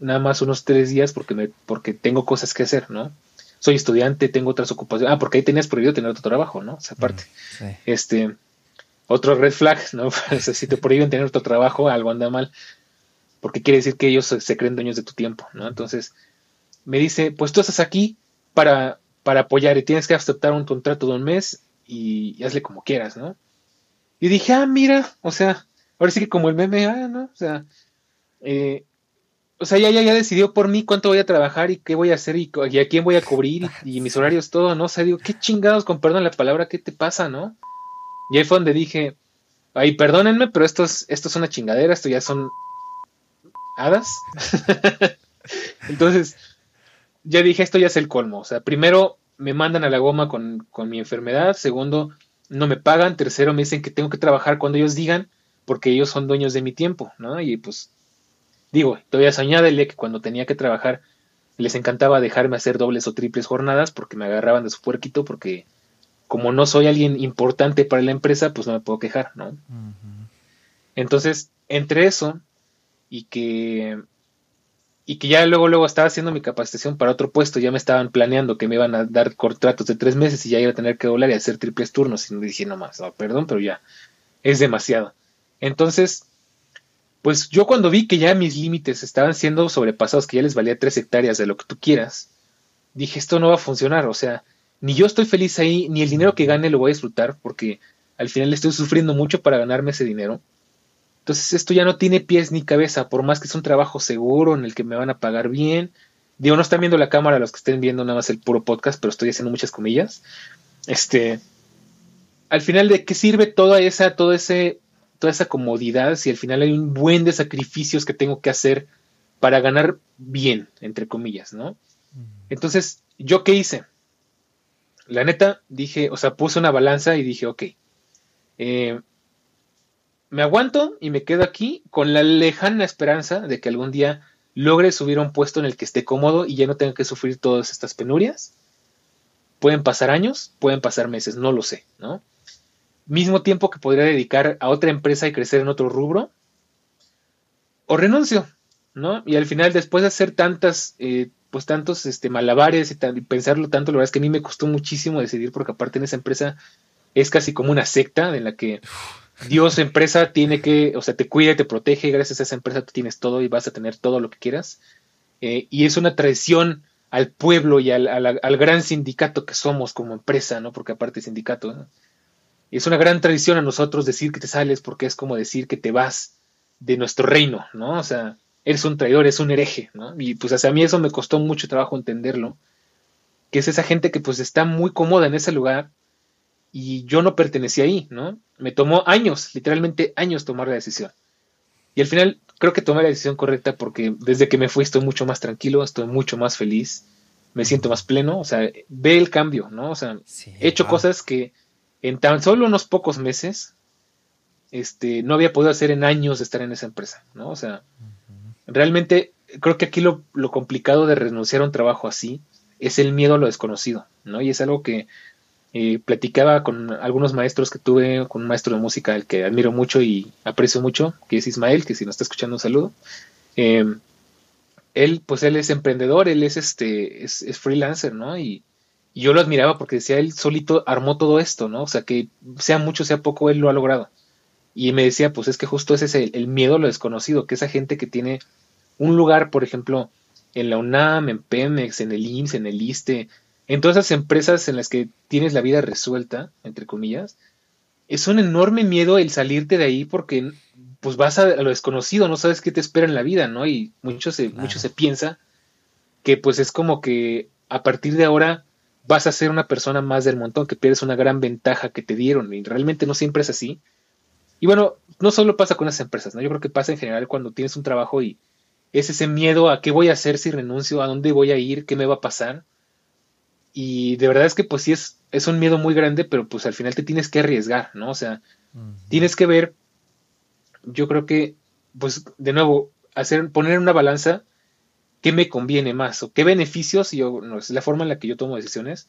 nada más unos tres días porque, me, porque tengo cosas que hacer, ¿no? Soy estudiante, tengo otras ocupaciones. Ah, porque ahí tenías prohibido tener otro trabajo, ¿no? O sea, aparte. Este, otro red flag, ¿no? si te prohíben tener otro trabajo, algo anda mal porque quiere decir que ellos se, creen dueños de tu tiempo, ¿no? Entonces, me dice, pues tú estás aquí para, para apoyar y tienes que aceptar un contrato de un mes y, hazle como quieras, ¿no? Y dije, ah, mira, o sea, ahora sí que como el meme, ah, ¿no? O sea, eh, o sea, ya, ya, ya decidió por mí cuánto voy a trabajar y qué voy a hacer y, a quién voy a cubrir y, mis horarios, todo, ¿no? O sea, digo, qué chingados, con perdón la palabra, ¿qué te pasa, no? Y ahí fue donde dije, ay, perdónenme, pero esto es, esto es una chingadera, esto ya son hadas. Entonces, ya dije, esto ya es el colmo. O sea, primero me mandan a la goma con, mi enfermedad, segundo, no me pagan, tercero, me dicen que tengo que trabajar cuando ellos digan, porque ellos son dueños de mi tiempo, ¿no? Y pues, digo, todavía se añádele que cuando tenía que trabajar, les encantaba dejarme hacer dobles o triples jornadas porque me agarraban de su puerquito, porque como no soy alguien importante para la empresa, pues no me puedo quejar, ¿no? Entonces, entre eso y que y que ya luego luego estaba haciendo mi capacitación para otro puesto, ya me estaban planeando que me iban a dar contratos de tres meses y ya iba a tener que doblar y hacer triples turnos y dije no más, perdón, pero ya es demasiado. Entonces, pues yo cuando vi que ya mis límites estaban siendo sobrepasados, que ya les valía tres hectáreas de lo que tú quieras, dije esto no va a funcionar, o sea, ni yo estoy feliz ahí, ni el dinero que gane lo voy a disfrutar, porque al final estoy sufriendo mucho para ganarme ese dinero. Entonces esto ya no tiene pies ni cabeza, por más que es un trabajo seguro en el que me van a pagar bien. Digo, no están viendo la cámara los que estén viendo nada más el puro podcast, pero estoy haciendo muchas comillas. Este, al final, ¿de qué sirve toda esa, todo ese, toda esa comodidad si al final hay un buen de sacrificios que tengo que hacer para ganar bien, entre comillas, ¿no? Entonces, ¿yo qué hice? La neta, dije, o sea, puse una balanza y dije, ok, eh, me aguanto y me quedo aquí con la lejana esperanza de que algún día logre subir a un puesto en el que esté cómodo y ya no tenga que sufrir todas estas penurias. Pueden pasar años, pueden pasar meses, no lo sé, ¿no? Mismo tiempo que podría dedicar a otra empresa y crecer en otro rubro. O renuncio, ¿no? Y al final, después de hacer tantas, eh, pues tantos este, malabares y, y, pensarlo tanto, la verdad es que a mí me costó muchísimo decidir porque aparte en esa empresa es casi como una secta en la que Dios empresa tiene que, o sea, te cuida y te protege, gracias a esa empresa tú tienes todo y vas a tener todo lo que quieras. Eh, y es una traición al pueblo y al, al, gran sindicato que somos como empresa, ¿no? Porque aparte sindicato, ¿no? Es una gran tradición a nosotros decir que te sales porque es como decir que te vas de nuestro reino, ¿no? O sea, eres un traidor, eres un hereje, ¿no? Y pues hacia mí eso me costó mucho trabajo entenderlo, que es esa gente que pues está muy cómoda en ese lugar y yo no pertenecía ahí, ¿no? Me tomó años, literalmente años tomar la decisión. Y al final creo que tomé la decisión correcta porque desde que me fui estoy mucho más tranquilo, estoy mucho más feliz, me siento más pleno, o sea, ve el cambio, ¿no? O sea, he hecho cosas que en tan solo unos pocos meses este, no había podido hacer en años de estar en esa empresa, ¿no? O sea, realmente creo que aquí lo, lo complicado de renunciar a un trabajo así es el miedo a lo desconocido, ¿no? Y es algo que platicaba con algunos maestros que tuve, con un maestro de música al que admiro mucho y aprecio mucho, que es Ismael, que si no está escuchando un saludo. Eh, él, pues él es emprendedor, él es este, es, freelancer, ¿no? Y, yo lo admiraba porque decía, él solito armó todo esto, ¿no? O sea, que sea mucho, sea poco, él lo ha logrado. Y me decía, pues es que justo ese es el, el miedo a lo desconocido, que esa gente que tiene un lugar, por ejemplo, en la UNAM, en Pemex, en el IMSS, en el ISTE, en todas esas empresas en las que tienes la vida resuelta, entre comillas, es un enorme miedo el salirte de ahí porque pues vas a, lo desconocido, no sabes qué te espera en la vida, ¿no? Y mucho se, mucho se piensa que pues es como que a partir de ahora vas a ser una persona más del montón, que pierdes una gran ventaja que te dieron y realmente no siempre es así. Y bueno, no solo pasa con las empresas, ¿no? Yo creo que pasa en general cuando tienes un trabajo y es ese miedo a qué voy a hacer si renuncio, a dónde voy a ir, qué me va a pasar. Y de verdad es que pues sí es, es un miedo muy grande, pero pues al final te tienes que arriesgar, ¿no? O sea, tienes que ver, yo creo que, pues de nuevo, hacer, poner en una balanza qué me conviene más o qué beneficios, yo, no, es la forma en la que yo tomo decisiones,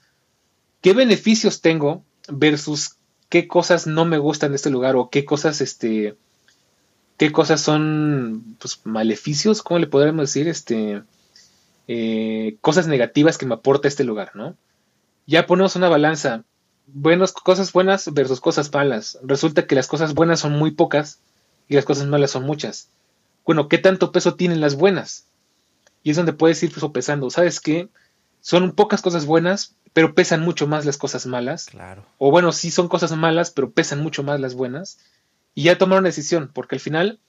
qué beneficios tengo versus qué cosas no me gustan de este lugar o qué cosas, este, qué cosas son, pues, maleficios, ¿cómo le podríamos decir? Este, eh, cosas negativas que me aporta este lugar, ¿no? Ya ponemos una balanza, buenas, cosas buenas versus cosas malas. Resulta que las cosas buenas son muy pocas y las cosas malas son muchas. Bueno, ¿qué tanto peso tienen las buenas? Y es donde puedes ir sopesando. ¿Sabes qué? Son pocas cosas buenas, pero pesan mucho más las cosas malas. Claro. O bueno, sí son cosas malas, pero pesan mucho más las buenas. Y ya tomar una decisión, porque al final,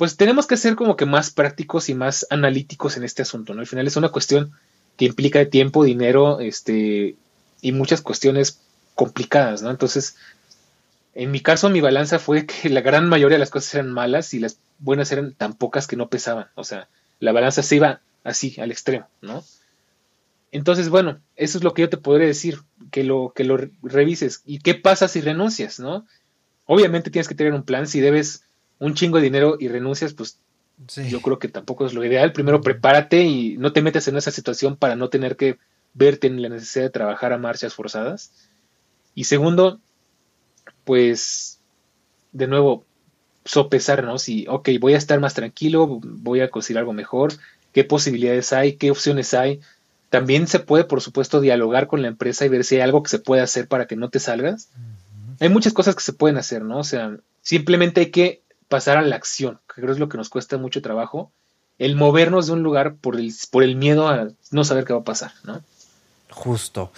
pues tenemos que ser como que más prácticos y más analíticos en este asunto, ¿no? Al final es una cuestión que implica tiempo, dinero, este, y muchas cuestiones complicadas, ¿no? Entonces, en mi caso, mi balanza fue que la gran mayoría de las cosas eran malas y las buenas eran tan pocas que no pesaban. O sea, la balanza se iba así, al extremo, ¿no? Entonces, bueno, eso es lo que yo te podré decir, que lo, que lo revises. ¿Y qué pasa si renuncias, no? Obviamente tienes que tener un plan. Si debes un chingo de dinero y renuncias, pues yo creo que tampoco es lo ideal. Primero prepárate y no te metas en esa situación para no tener que verte en la necesidad de trabajar a marchas forzadas. Y segundo, pues, de nuevo, sopesar, ¿no? Si, ok, voy a estar más tranquilo, voy a conseguir algo mejor, qué posibilidades hay, qué opciones hay. También se puede, por supuesto, dialogar con la empresa y ver si hay algo que se puede hacer para que no te salgas. Hay muchas cosas que se pueden hacer, ¿no? O sea, simplemente hay que pasar a la acción, que creo es lo que nos cuesta mucho trabajo, el movernos de un lugar por el, por el miedo a no saber qué va a pasar, ¿no? Justo.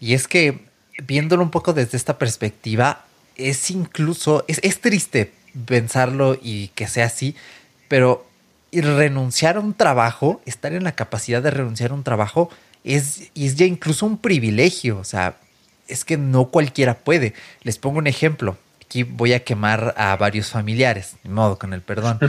Y es que, viéndolo un poco desde esta perspectiva, es incluso, es, es triste pensarlo y que sea así, pero renunciar a un trabajo, estar en la capacidad de renunciar a un trabajo, es, es ya incluso un privilegio. O sea, es que no cualquiera puede. Les pongo un ejemplo. Aquí voy a quemar a varios familiares, de modo con el perdón.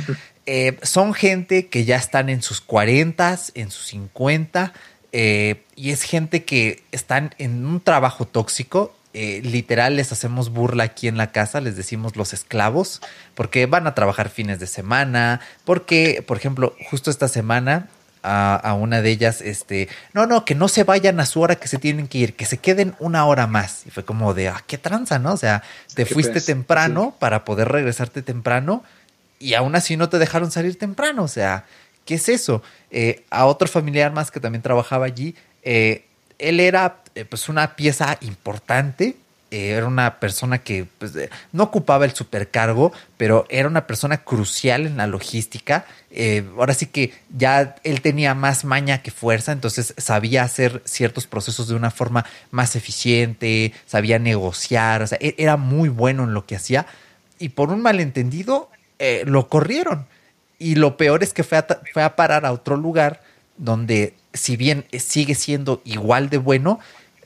Eh, son gente que ya están en sus 40, en sus 50, eh, y es gente que están en un trabajo tóxico eh, literal les hacemos burla aquí en la casa, les decimos los esclavos, porque van a trabajar fines de semana, porque, por ejemplo, justo esta semana a, una de ellas, este, no, no, que no se vayan a su hora que se tienen que ir, que se queden una hora más. Y fue como de, ah, qué tranza, ¿no? O sea, te fuiste temprano para poder regresarte temprano y aún así no te dejaron salir temprano. O sea, ¿qué es eso? Eh, a otro familiar más que también trabajaba allí, eh, él era eh, pues una pieza importante. Eh, era una persona que pues, eh, no ocupaba el supercargo, pero era una persona crucial en la logística. ahora sí que ya él tenía más maña que fuerza, entonces sabía hacer ciertos procesos de una forma más eficiente, sabía negociar, o sea, e-, era muy bueno en lo que hacía. Y por un malentendido, lo corrieron. Y lo peor es que fue a parar a otro lugar donde, si bien sigue siendo igual de bueno,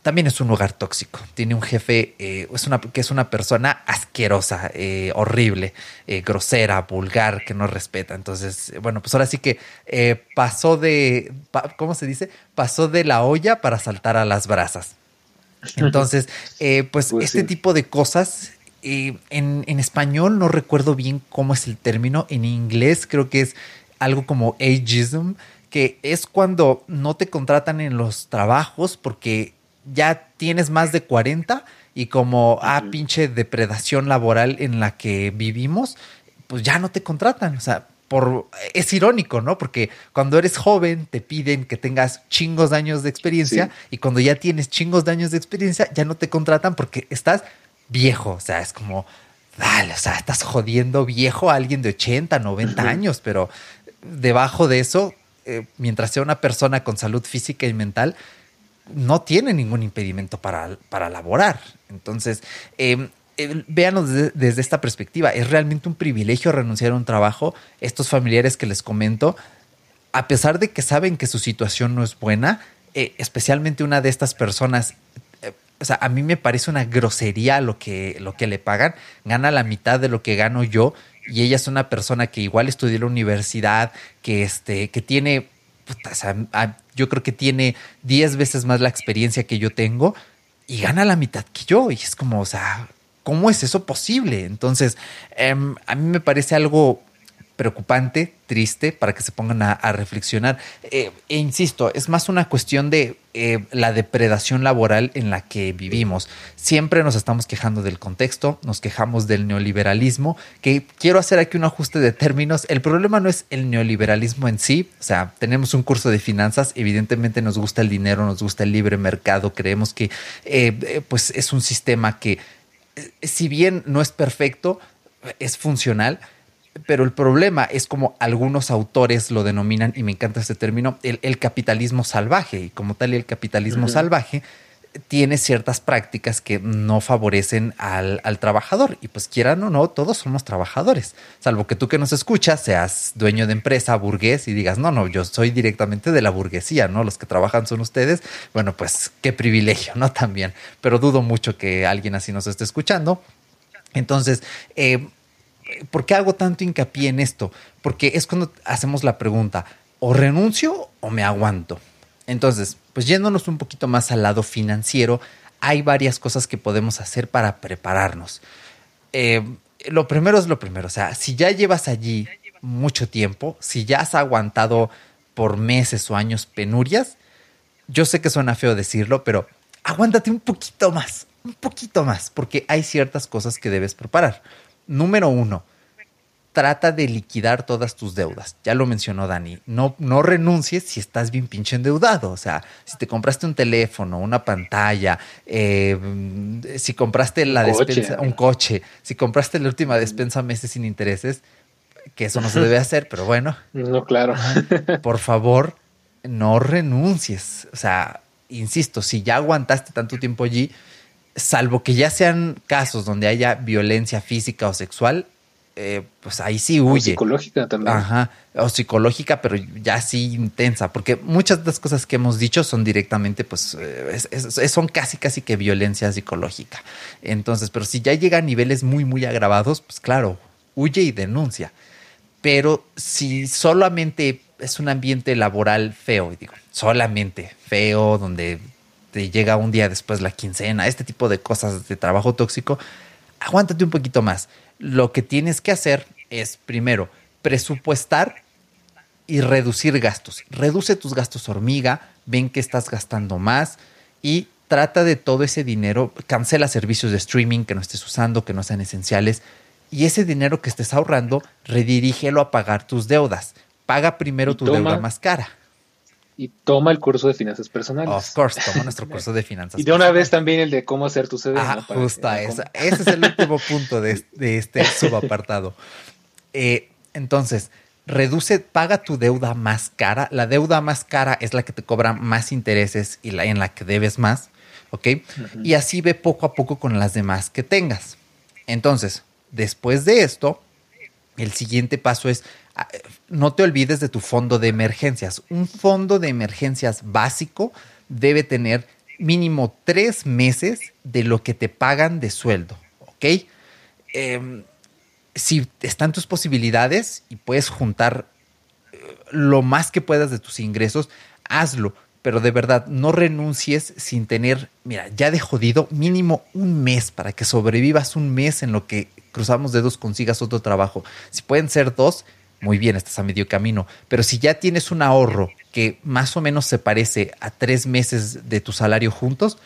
también es un lugar tóxico. Tiene un jefe eh, es una, que es una persona asquerosa, eh, horrible, eh, grosera, vulgar, que no respeta. Entonces, bueno, pues ahora sí que pasó de, ¿cómo se dice? Pasó de la olla para saltar a las brasas. Entonces, pues, pues, este tipo de cosas en, en, español no recuerdo bien cómo es el término. En inglés creo que es algo como ageism, que es cuando no te contratan en los trabajos porque ya tienes más de 40 y como, ah, pinche depredación laboral en la que vivimos, pues ya no te contratan. O sea, por, es irónico, ¿no? Porque cuando eres joven te piden que tengas chingos de años de experiencia y cuando ya tienes chingos de años de experiencia ya no te contratan porque estás viejo. O sea, es como, dale, o sea, estás jodiendo viejo a alguien de 80, 90 años, pero debajo de eso, eh, mientras sea una persona con salud física y mental, no tiene ningún impedimento para, para laborar. Entonces, em, eh, véanlo desde, esta perspectiva. Es realmente un privilegio renunciar a un trabajo. Estos familiares que les comento, a pesar de que saben que su situación no es buena, eh, especialmente una de estas personas, eh, o sea, a mí me parece una grosería lo que, lo que le pagan. Gana la mitad de lo que gano yo y ella es una persona que igual estudió en la universidad, que, este, que tiene, yo creo que tiene 10 veces más la experiencia que yo tengo y gana la mitad que yo. Y es como, o sea, ¿cómo es eso posible? Entonces, em, a mí me parece algo preocupante, triste, para que se pongan a, reflexionar. Eh, e insisto, es más una cuestión de eh, la depredación laboral en la que vivimos. Siempre nos estamos quejando del contexto, nos quejamos del neoliberalismo, que quiero hacer aquí un ajuste de términos. El problema no es el neoliberalismo en sí, o sea, tenemos un curso de finanzas, evidentemente nos gusta el dinero, nos gusta el libre mercado, creemos que eh, pues es un sistema que, si bien no es perfecto, es funcional pero el problema es como algunos autores lo denominan, y me encanta este término, el, capitalismo salvaje. Y como tal, el capitalismo salvaje tiene ciertas prácticas que no favorecen al, trabajador. Y pues quieran o no, todos somos trabajadores. Salvo que tú que nos escuchas seas dueño de empresa, burgués, y digas, no, no, yo soy directamente de la burguesía, ¿no? Los que trabajan son ustedes. Bueno, pues qué privilegio, ¿no? También. Pero dudo mucho que alguien así nos esté escuchando. Entonces, eh, ¿por qué hago tanto hincapié en esto? Porque es cuando hacemos la pregunta, o renuncio o me aguanto. Entonces, pues yéndonos un poquito más al lado financiero, hay varias cosas que podemos hacer para prepararnos. Eh, lo primero es lo primero, o sea, si ya llevas allí mucho tiempo, si ya has aguantado por meses o años penurias, yo sé que suena feo decirlo, pero aguántate un poquito más, un poquito más, porque hay ciertas cosas que debes preparar número uno, trata de liquidar todas tus deudas. Ya lo mencionó Dani. No, no renuncies si estás bien pinche endeudado. O sea, si te compraste un teléfono, una pantalla, eh, si compraste la despensa, un coche, si compraste la última despensa meses sin intereses, que eso no se debe hacer, pero bueno. No, claro. Por favor, no renuncies. O sea, insisto, si ya aguantaste tanto tiempo allí, salvo que ya sean casos donde haya violencia física o sexual, eh, pues ahí sí huye. O psicológica también. Ajá, o psicológica, pero ya sí intensa, porque muchas de las cosas que hemos dicho son directamente, pues, eh, son casi, casi que violencia psicológica. Entonces, pero si ya llega a niveles muy, muy agravados, pues claro, huye y denuncia. Pero si solamente es un ambiente laboral feo, digo, solamente feo, donde te llega un día después la quincena, este tipo de cosas de trabajo tóxico, aguántate un poquito más. Lo que tienes que hacer es, primero, presupuestar y reducir gastos. Reduce tus gastos hormiga, ven que estás gastando más y trata de todo ese dinero, cancela servicios de streaming que no estés usando, que no sean esenciales, y ese dinero que estés ahorrando, redirígelo a pagar tus deudas. Paga primero tu deuda más cara y toma el curso de finanzas personales. Of course, toma nuestro curso de finanzas. y de una vez también el de cómo hacer tu CV. Ah, justo esa. Ese es el último punto de, este subapartado. Eh, entonces, reduce, paga tu deuda más cara. La deuda más cara es la que te cobra más intereses y la en la que debes más. ¿Ok? Y así ve poco a poco con las demás que tengas. Entonces, después de esto, el siguiente paso es no te olvides de tu fondo de emergencias. Un fondo de emergencias básico debe tener mínimo tres meses de lo que te pagan de sueldo, ¿ok? Em, si están tus posibilidades y puedes juntar eh, lo más que puedas de tus ingresos, hazlo. Pero de verdad, no renuncies sin tener, mira, ya de jodido, mínimo un mes para que sobrevivas un mes en lo que cruzamos dedos consigas otro trabajo. Si pueden ser dos, muy bien, estás a medio camino. Pero si ya tienes un ahorro que más o menos se parece a tres meses de tu salario juntos,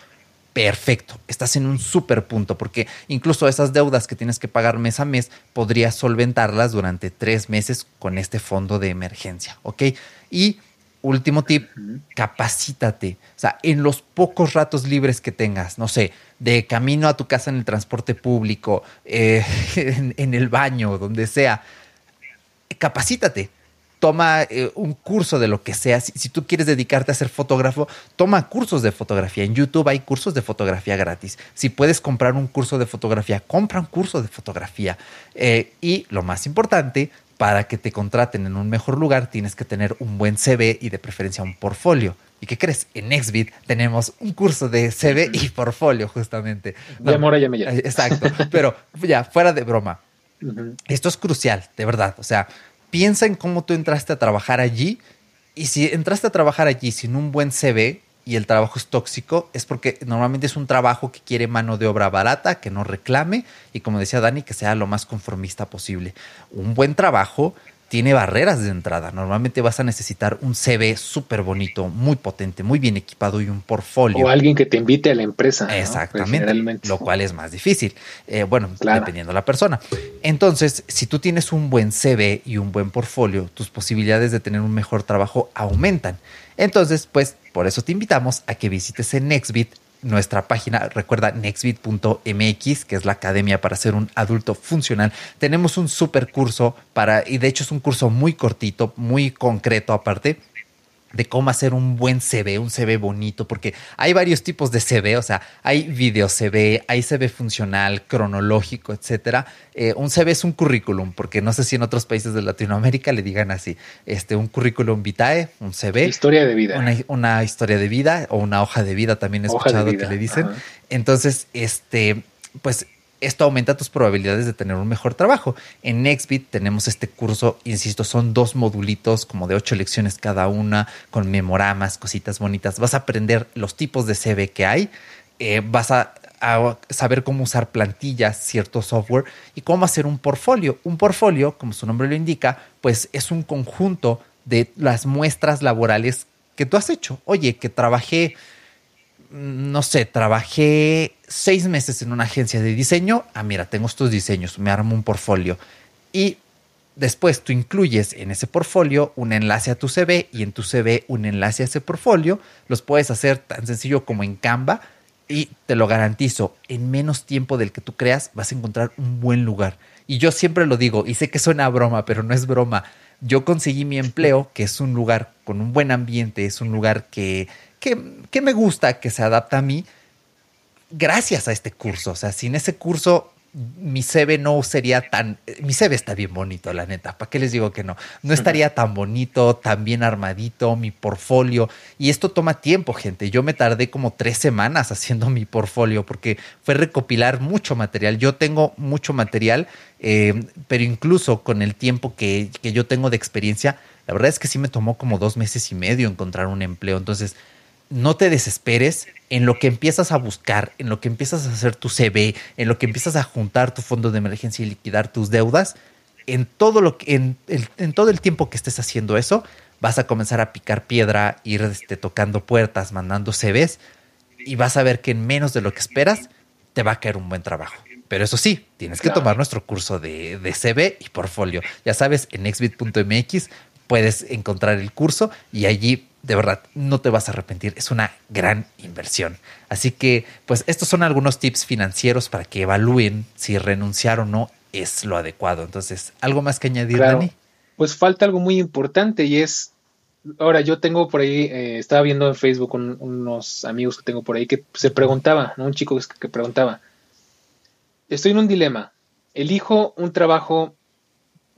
perfecto, estás en un super punto, porque incluso esas deudas que tienes que pagar mes a mes, podrías solventarlas durante tres meses con este fondo de emergencia, ¿ok? Y último tip, capacítate. O sea, en los pocos ratos libres que tengas, no sé, de camino a tu casa en el transporte público, eh, en, en el baño, donde sea, capacítate. toma eh, un curso de lo que sea. Si, tú quieres dedicarte a ser fotógrafo, toma cursos de fotografía. En YouTube hay cursos de fotografía gratis. Si puedes comprar un curso de fotografía, compra un curso de fotografía. Eh, y lo más importante, para que te contraten en un mejor lugar, tienes que tener un buen CV y de preferencia un portfolio. ¿Y qué crees? En Nextbit tenemos un curso de CV y portfolio, justamente. De amor ya me Exacto. Pero ya, fuera de broma. Esto es crucial, de verdad. O sea, piensa en cómo tú entraste a trabajar allí y si entraste a trabajar allí sin un buen CV y el trabajo es tóxico, es porque normalmente es un trabajo que quiere mano de obra barata, que no reclame y como decía Dani, que sea lo más conformista posible. Un buen trabajo tiene barreras de entrada. Normalmente vas a necesitar un CV súper bonito, muy potente, muy bien equipado y un portfolio. O alguien que te invite a la empresa. Exactamente. lo cual es más difícil. Eh, bueno, dependiendo de la persona. Entonces, si tú tienes un buen CV y un buen portfolio, tus posibilidades de tener un mejor trabajo aumentan. Entonces, pues, por eso te invitamos a que visites en Nextbit nuestra página, recuerda nextbit.mx, que es la academia para ser un adulto funcional. Tenemos un super curso para, y de hecho es un curso muy cortito, muy concreto aparte, de cómo hacer un buen CV, un CV bonito, porque hay varios tipos de CV, o sea, hay video CV, hay CV funcional, cronológico, etcétera. Eh, un CV es un currículum, porque no sé si en otros países de Latinoamérica le digan así, este, un currículum vitae, un CV. Historia de vida. Una, historia de vida o una hoja de vida, también he escuchado que le dicen. Entonces, este, pues esto aumenta tus probabilidades de tener un mejor trabajo. En Nextbit tenemos este curso, insisto, son dos modulitos como de ocho lecciones cada una, con memoramas, cositas bonitas. Vas a aprender los tipos de CV que hay, eh, vas a, saber cómo usar plantillas, cierto software y cómo hacer un portfolio. Un portfolio, como su nombre lo indica, pues es un conjunto de las muestras laborales que tú has hecho. Oye, que trabajé no sé, trabajé seis meses en una agencia de diseño. Ah, mira, tengo estos diseños, me armo un portfolio. Y después tú incluyes en ese portfolio un enlace a tu CV y en tu CV un enlace a ese portfolio. Los puedes hacer tan sencillo como en Canva y te lo garantizo, en menos tiempo del que tú creas vas a encontrar un buen lugar. Y yo siempre lo digo, y sé que suena broma, pero no es broma. Yo conseguí mi empleo, que es un lugar con un buen ambiente, es un lugar que que, me gusta, que se adapta a mí, gracias a este curso. O sea, sin ese curso mi CV no sería tan. Mi CV está bien bonito, la neta. ¿Para qué les digo que no? No estaría tan bonito, tan bien armadito, mi portfolio. Y esto toma tiempo, gente. Yo me tardé como tres semanas haciendo mi portfolio porque fue recopilar mucho material. Yo tengo mucho material, eh, pero incluso con el tiempo que, que yo tengo de experiencia, la verdad es que sí me tomó como dos meses y medio encontrar un empleo. Entonces no te desesperes en lo que empiezas a buscar, en lo que empiezas a hacer tu CV, en lo que empiezas a juntar tu fondo de emergencia y liquidar tus deudas. En todo, lo que, en, el, todo el tiempo que estés haciendo eso, vas a comenzar a picar piedra, ir este, tocando puertas, mandando CVs y vas a ver que en menos de lo que esperas te va a caer un buen trabajo. Pero eso sí, tienes que tomar nuestro curso de, de CV y portfolio. Ya sabes, en exbit.mx puedes encontrar el curso y allí de verdad no te vas a arrepentir. Es una gran inversión. Así que, pues estos son algunos tips financieros para que evalúen si renunciar o no es lo adecuado. Entonces, ¿algo más que añadir, Dani? Pues falta algo muy importante y es, ahora yo tengo por ahí, eh, estaba viendo en Facebook con unos amigos que tengo por ahí que se preguntaba, ¿no? un chico que preguntaba, estoy en un dilema, elijo un trabajo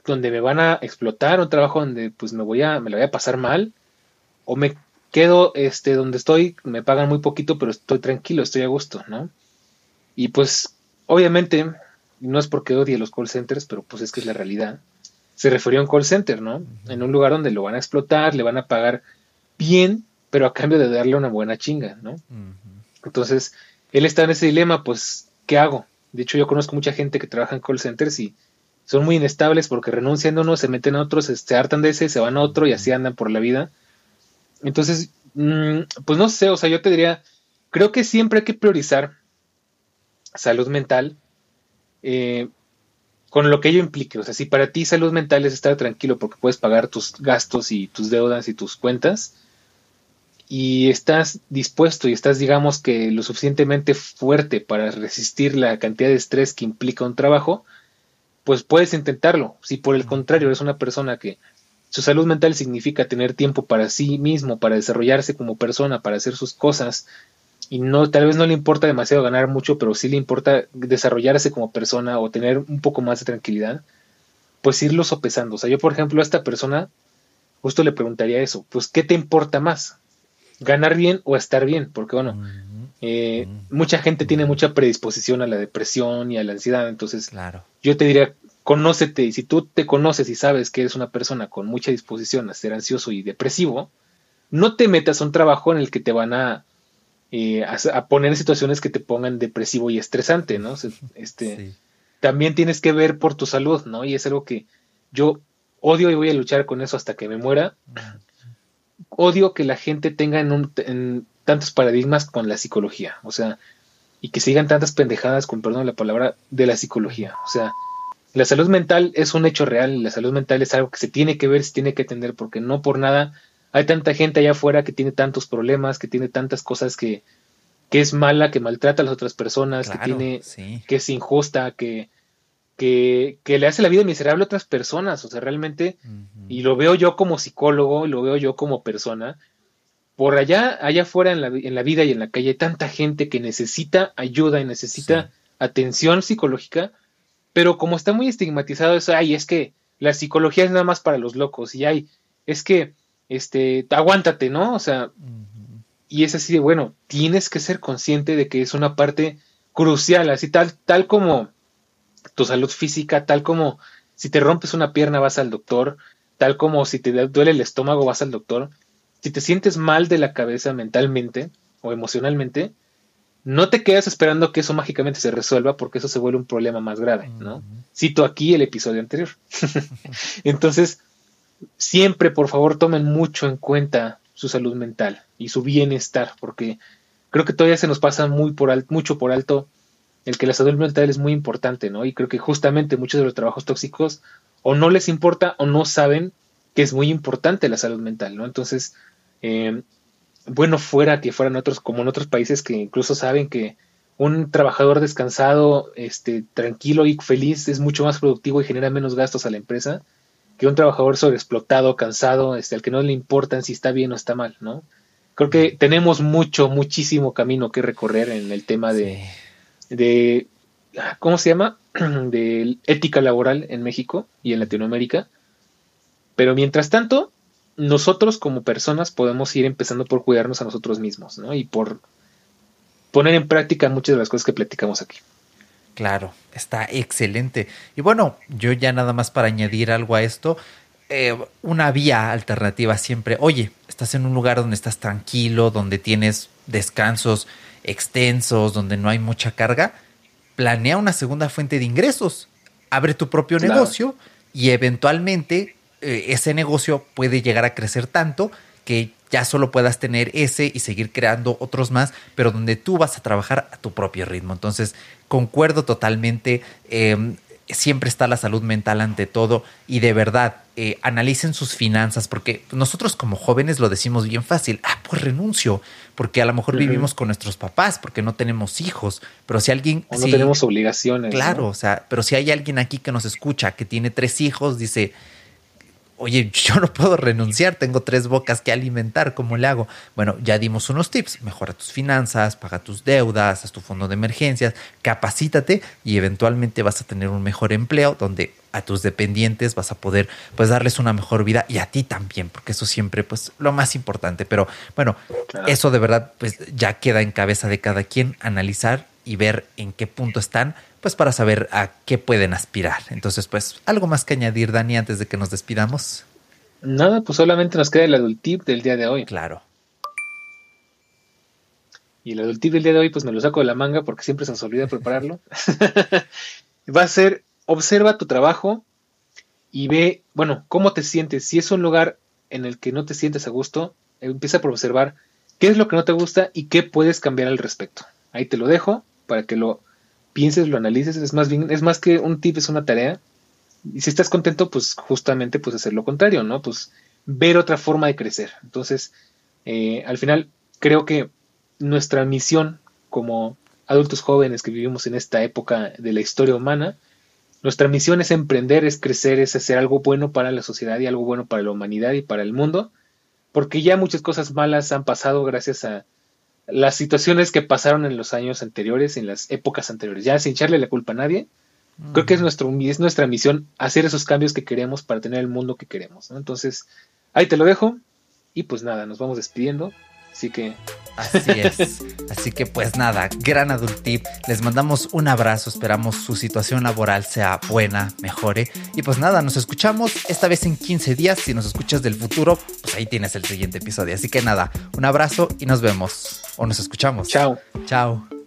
donde me van a explotar, un trabajo donde pues me voy a, me lo voy a pasar mal, o me quedo este, donde estoy, me pagan muy poquito, pero estoy tranquilo, estoy a gusto, ¿no? Y pues, obviamente, no es porque odie los call centers, pero pues es que es la realidad. Se refirió a un call center, ¿no? En un lugar donde lo van a explotar, le van a pagar bien, pero a cambio de darle una buena chinga, ¿no? Entonces, él está en ese dilema, pues, ¿qué hago? De hecho, yo conozco mucha gente que trabaja en call centers y son muy inestables porque renuncian a uno, se meten a otros, se hartan de ese, se van a otro y así andan por la vida. Entonces, mm, pues no sé, o sea, yo te diría, creo que siempre hay que priorizar salud mental eh, con lo que ello implique. O sea, si para ti salud mental es estar tranquilo porque puedes pagar tus gastos y tus deudas y tus cuentas, y estás dispuesto y estás, digamos que, lo suficientemente fuerte para resistir la cantidad de estrés que implica un trabajo, pues puedes intentarlo. Si por el contrario eres una persona que su salud mental significa tener tiempo para sí mismo, para desarrollarse como persona, para hacer sus cosas, y no, tal vez no le importa demasiado ganar mucho, pero sí le importa desarrollarse como persona o tener un poco más de tranquilidad, pues irlo sopesando. O sea, yo, por ejemplo, a esta persona justo le preguntaría eso, pues, ¿qué te importa más? ¿Ganar bien o estar bien? Porque, bueno, eh, mucha gente tiene mucha predisposición a la depresión y a la ansiedad, entonces claro. yo te diría, conócete, y si tú te conoces y sabes que eres una persona con mucha disposición a ser ansioso y depresivo, no te metas a un trabajo en el que te van a, eh, a, poner en situaciones que te pongan depresivo y estresante, ¿no? Este, También tienes que ver por tu salud, ¿no? Y es algo que yo odio y voy a luchar con eso hasta que me muera. Odio que la gente tenga en, un, en tantos paradigmas con la psicología, o sea, y que sigan tantas pendejadas, con perdón la palabra, de la psicología. O sea, la salud mental es un hecho real, la salud mental es algo que se tiene que ver, se tiene que atender, porque no por nada hay tanta gente allá afuera que tiene tantos problemas, que tiene tantas cosas que, que es mala, que maltrata a las otras personas, que tiene, que es injusta, que, que, que, le hace la vida miserable a otras personas. O sea, realmente, y lo veo yo como psicólogo, lo veo yo como persona, por allá, allá afuera en la, en la, vida y en la calle hay tanta gente que necesita ayuda y necesita atención psicológica, pero como está muy estigmatizado eso, ay, es que la psicología es nada más para los locos y ay, es que, este, aguántate, ¿no? O sea, y es así de, bueno, tienes que ser consciente de que es una parte crucial, así tal, tal como tu salud física, tal como si te rompes una pierna vas al doctor, tal como si te duele el estómago vas al doctor, si te sientes mal de la cabeza mentalmente o emocionalmente, no te quedas esperando que eso mágicamente se resuelva porque eso se vuelve un problema más grave, ¿no? Cito aquí el episodio anterior. Entonces, siempre, por favor, tomen mucho en cuenta su salud mental y su bienestar, porque creo que todavía se nos pasa muy por mucho por alto el que la salud mental es muy importante, ¿no? Y creo que justamente muchos de los trabajos tóxicos o no les importa o no saben que es muy importante la salud mental, ¿no? Entonces, eh, bueno fuera que fueran otros, como en otros países que incluso saben que un trabajador descansado, este, tranquilo y feliz es mucho más productivo y genera menos gastos a la empresa que un trabajador sobreexplotado, cansado, este, al que no le importan si está bien o está mal, ¿no? Creo que tenemos mucho, muchísimo camino que recorrer en el tema de, de ¿cómo se llama? de ética laboral en México y en Latinoamérica. Pero mientras tanto, nosotros como personas podemos ir empezando por cuidarnos a nosotros mismos, ¿no? Y por poner en práctica muchas de las cosas que platicamos aquí. Claro, está excelente. Y bueno, yo ya nada más para añadir algo a esto, eh, una vía alternativa siempre, oye, estás en un lugar donde estás tranquilo, donde tienes descansos extensos, donde no hay mucha carga, planea una segunda fuente de ingresos, abre tu propio negocio y eventualmente eh, ese negocio puede llegar a crecer tanto que ya solo puedas tener ese y seguir creando otros más, pero donde tú vas a trabajar a tu propio ritmo. Entonces, concuerdo totalmente. Em, siempre está la salud mental ante todo y de verdad eh, analicen sus finanzas porque nosotros como jóvenes lo decimos bien fácil, ah, pues renuncio, porque a lo mejor vivimos con nuestros papás, porque no tenemos hijos, pero si alguien... O no tenemos obligaciones. Claro, o sea, pero si hay alguien aquí que nos escucha, que tiene tres hijos, dice, oye, yo no puedo renunciar, tengo tres bocas que alimentar, ¿cómo le hago? Bueno, ya dimos unos tips, mejora tus finanzas, paga tus deudas, haz tu fondo de emergencias, capacítate y eventualmente vas a tener un mejor empleo donde a tus dependientes vas a poder pues darles una mejor vida y a ti también, porque eso siempre pues lo más importante, pero bueno, eso de verdad pues ya queda en cabeza de cada quien analizar y ver en qué punto están pues para saber a qué pueden aspirar. Entonces, pues, ¿algo más que añadir, Dani, antes de que nos despidamos? Nada, pues solamente nos queda el adult tip del día de hoy. Claro. Y el adult tip del día de hoy, pues me lo saco de la manga porque siempre se nos olvida prepararlo. Va a ser, observa tu trabajo y ve, bueno, cómo te sientes. Si es un lugar en el que no te sientes a gusto, empieza por observar qué es lo que no te gusta y qué puedes cambiar al respecto. Ahí te lo dejo para que lo pienses, lo analices, es más bien, es más que un tip, es una tarea. Y si estás contento, pues justamente pues hacer lo contrario, ¿no? Pues ver otra forma de crecer. Entonces, eh, al final, creo que nuestra misión como adultos jóvenes que vivimos en esta época de la historia humana nuestra misión es emprender, es crecer, es hacer algo bueno para la sociedad y algo bueno para la humanidad y para el mundo, porque ya muchas cosas malas han pasado gracias a las situaciones que pasaron en los años anteriores, en las épocas anteriores, ya sin echarle la culpa a nadie. Creo que es, nuestro, es nuestra misión hacer esos cambios que queremos para tener el mundo que queremos. Entonces, ahí te lo dejo. Y pues nada, nos vamos despidiendo. Así que. Así es. Así que pues nada, gran adult tip. Les mandamos un abrazo. Esperamos su situación laboral sea buena, mejore. Y pues nada, nos escuchamos esta vez en 15 días. Si nos escuchas del futuro, pues ahí tienes el siguiente episodio. Así que nada, un abrazo y nos vemos. O nos escuchamos. Chao. Chao.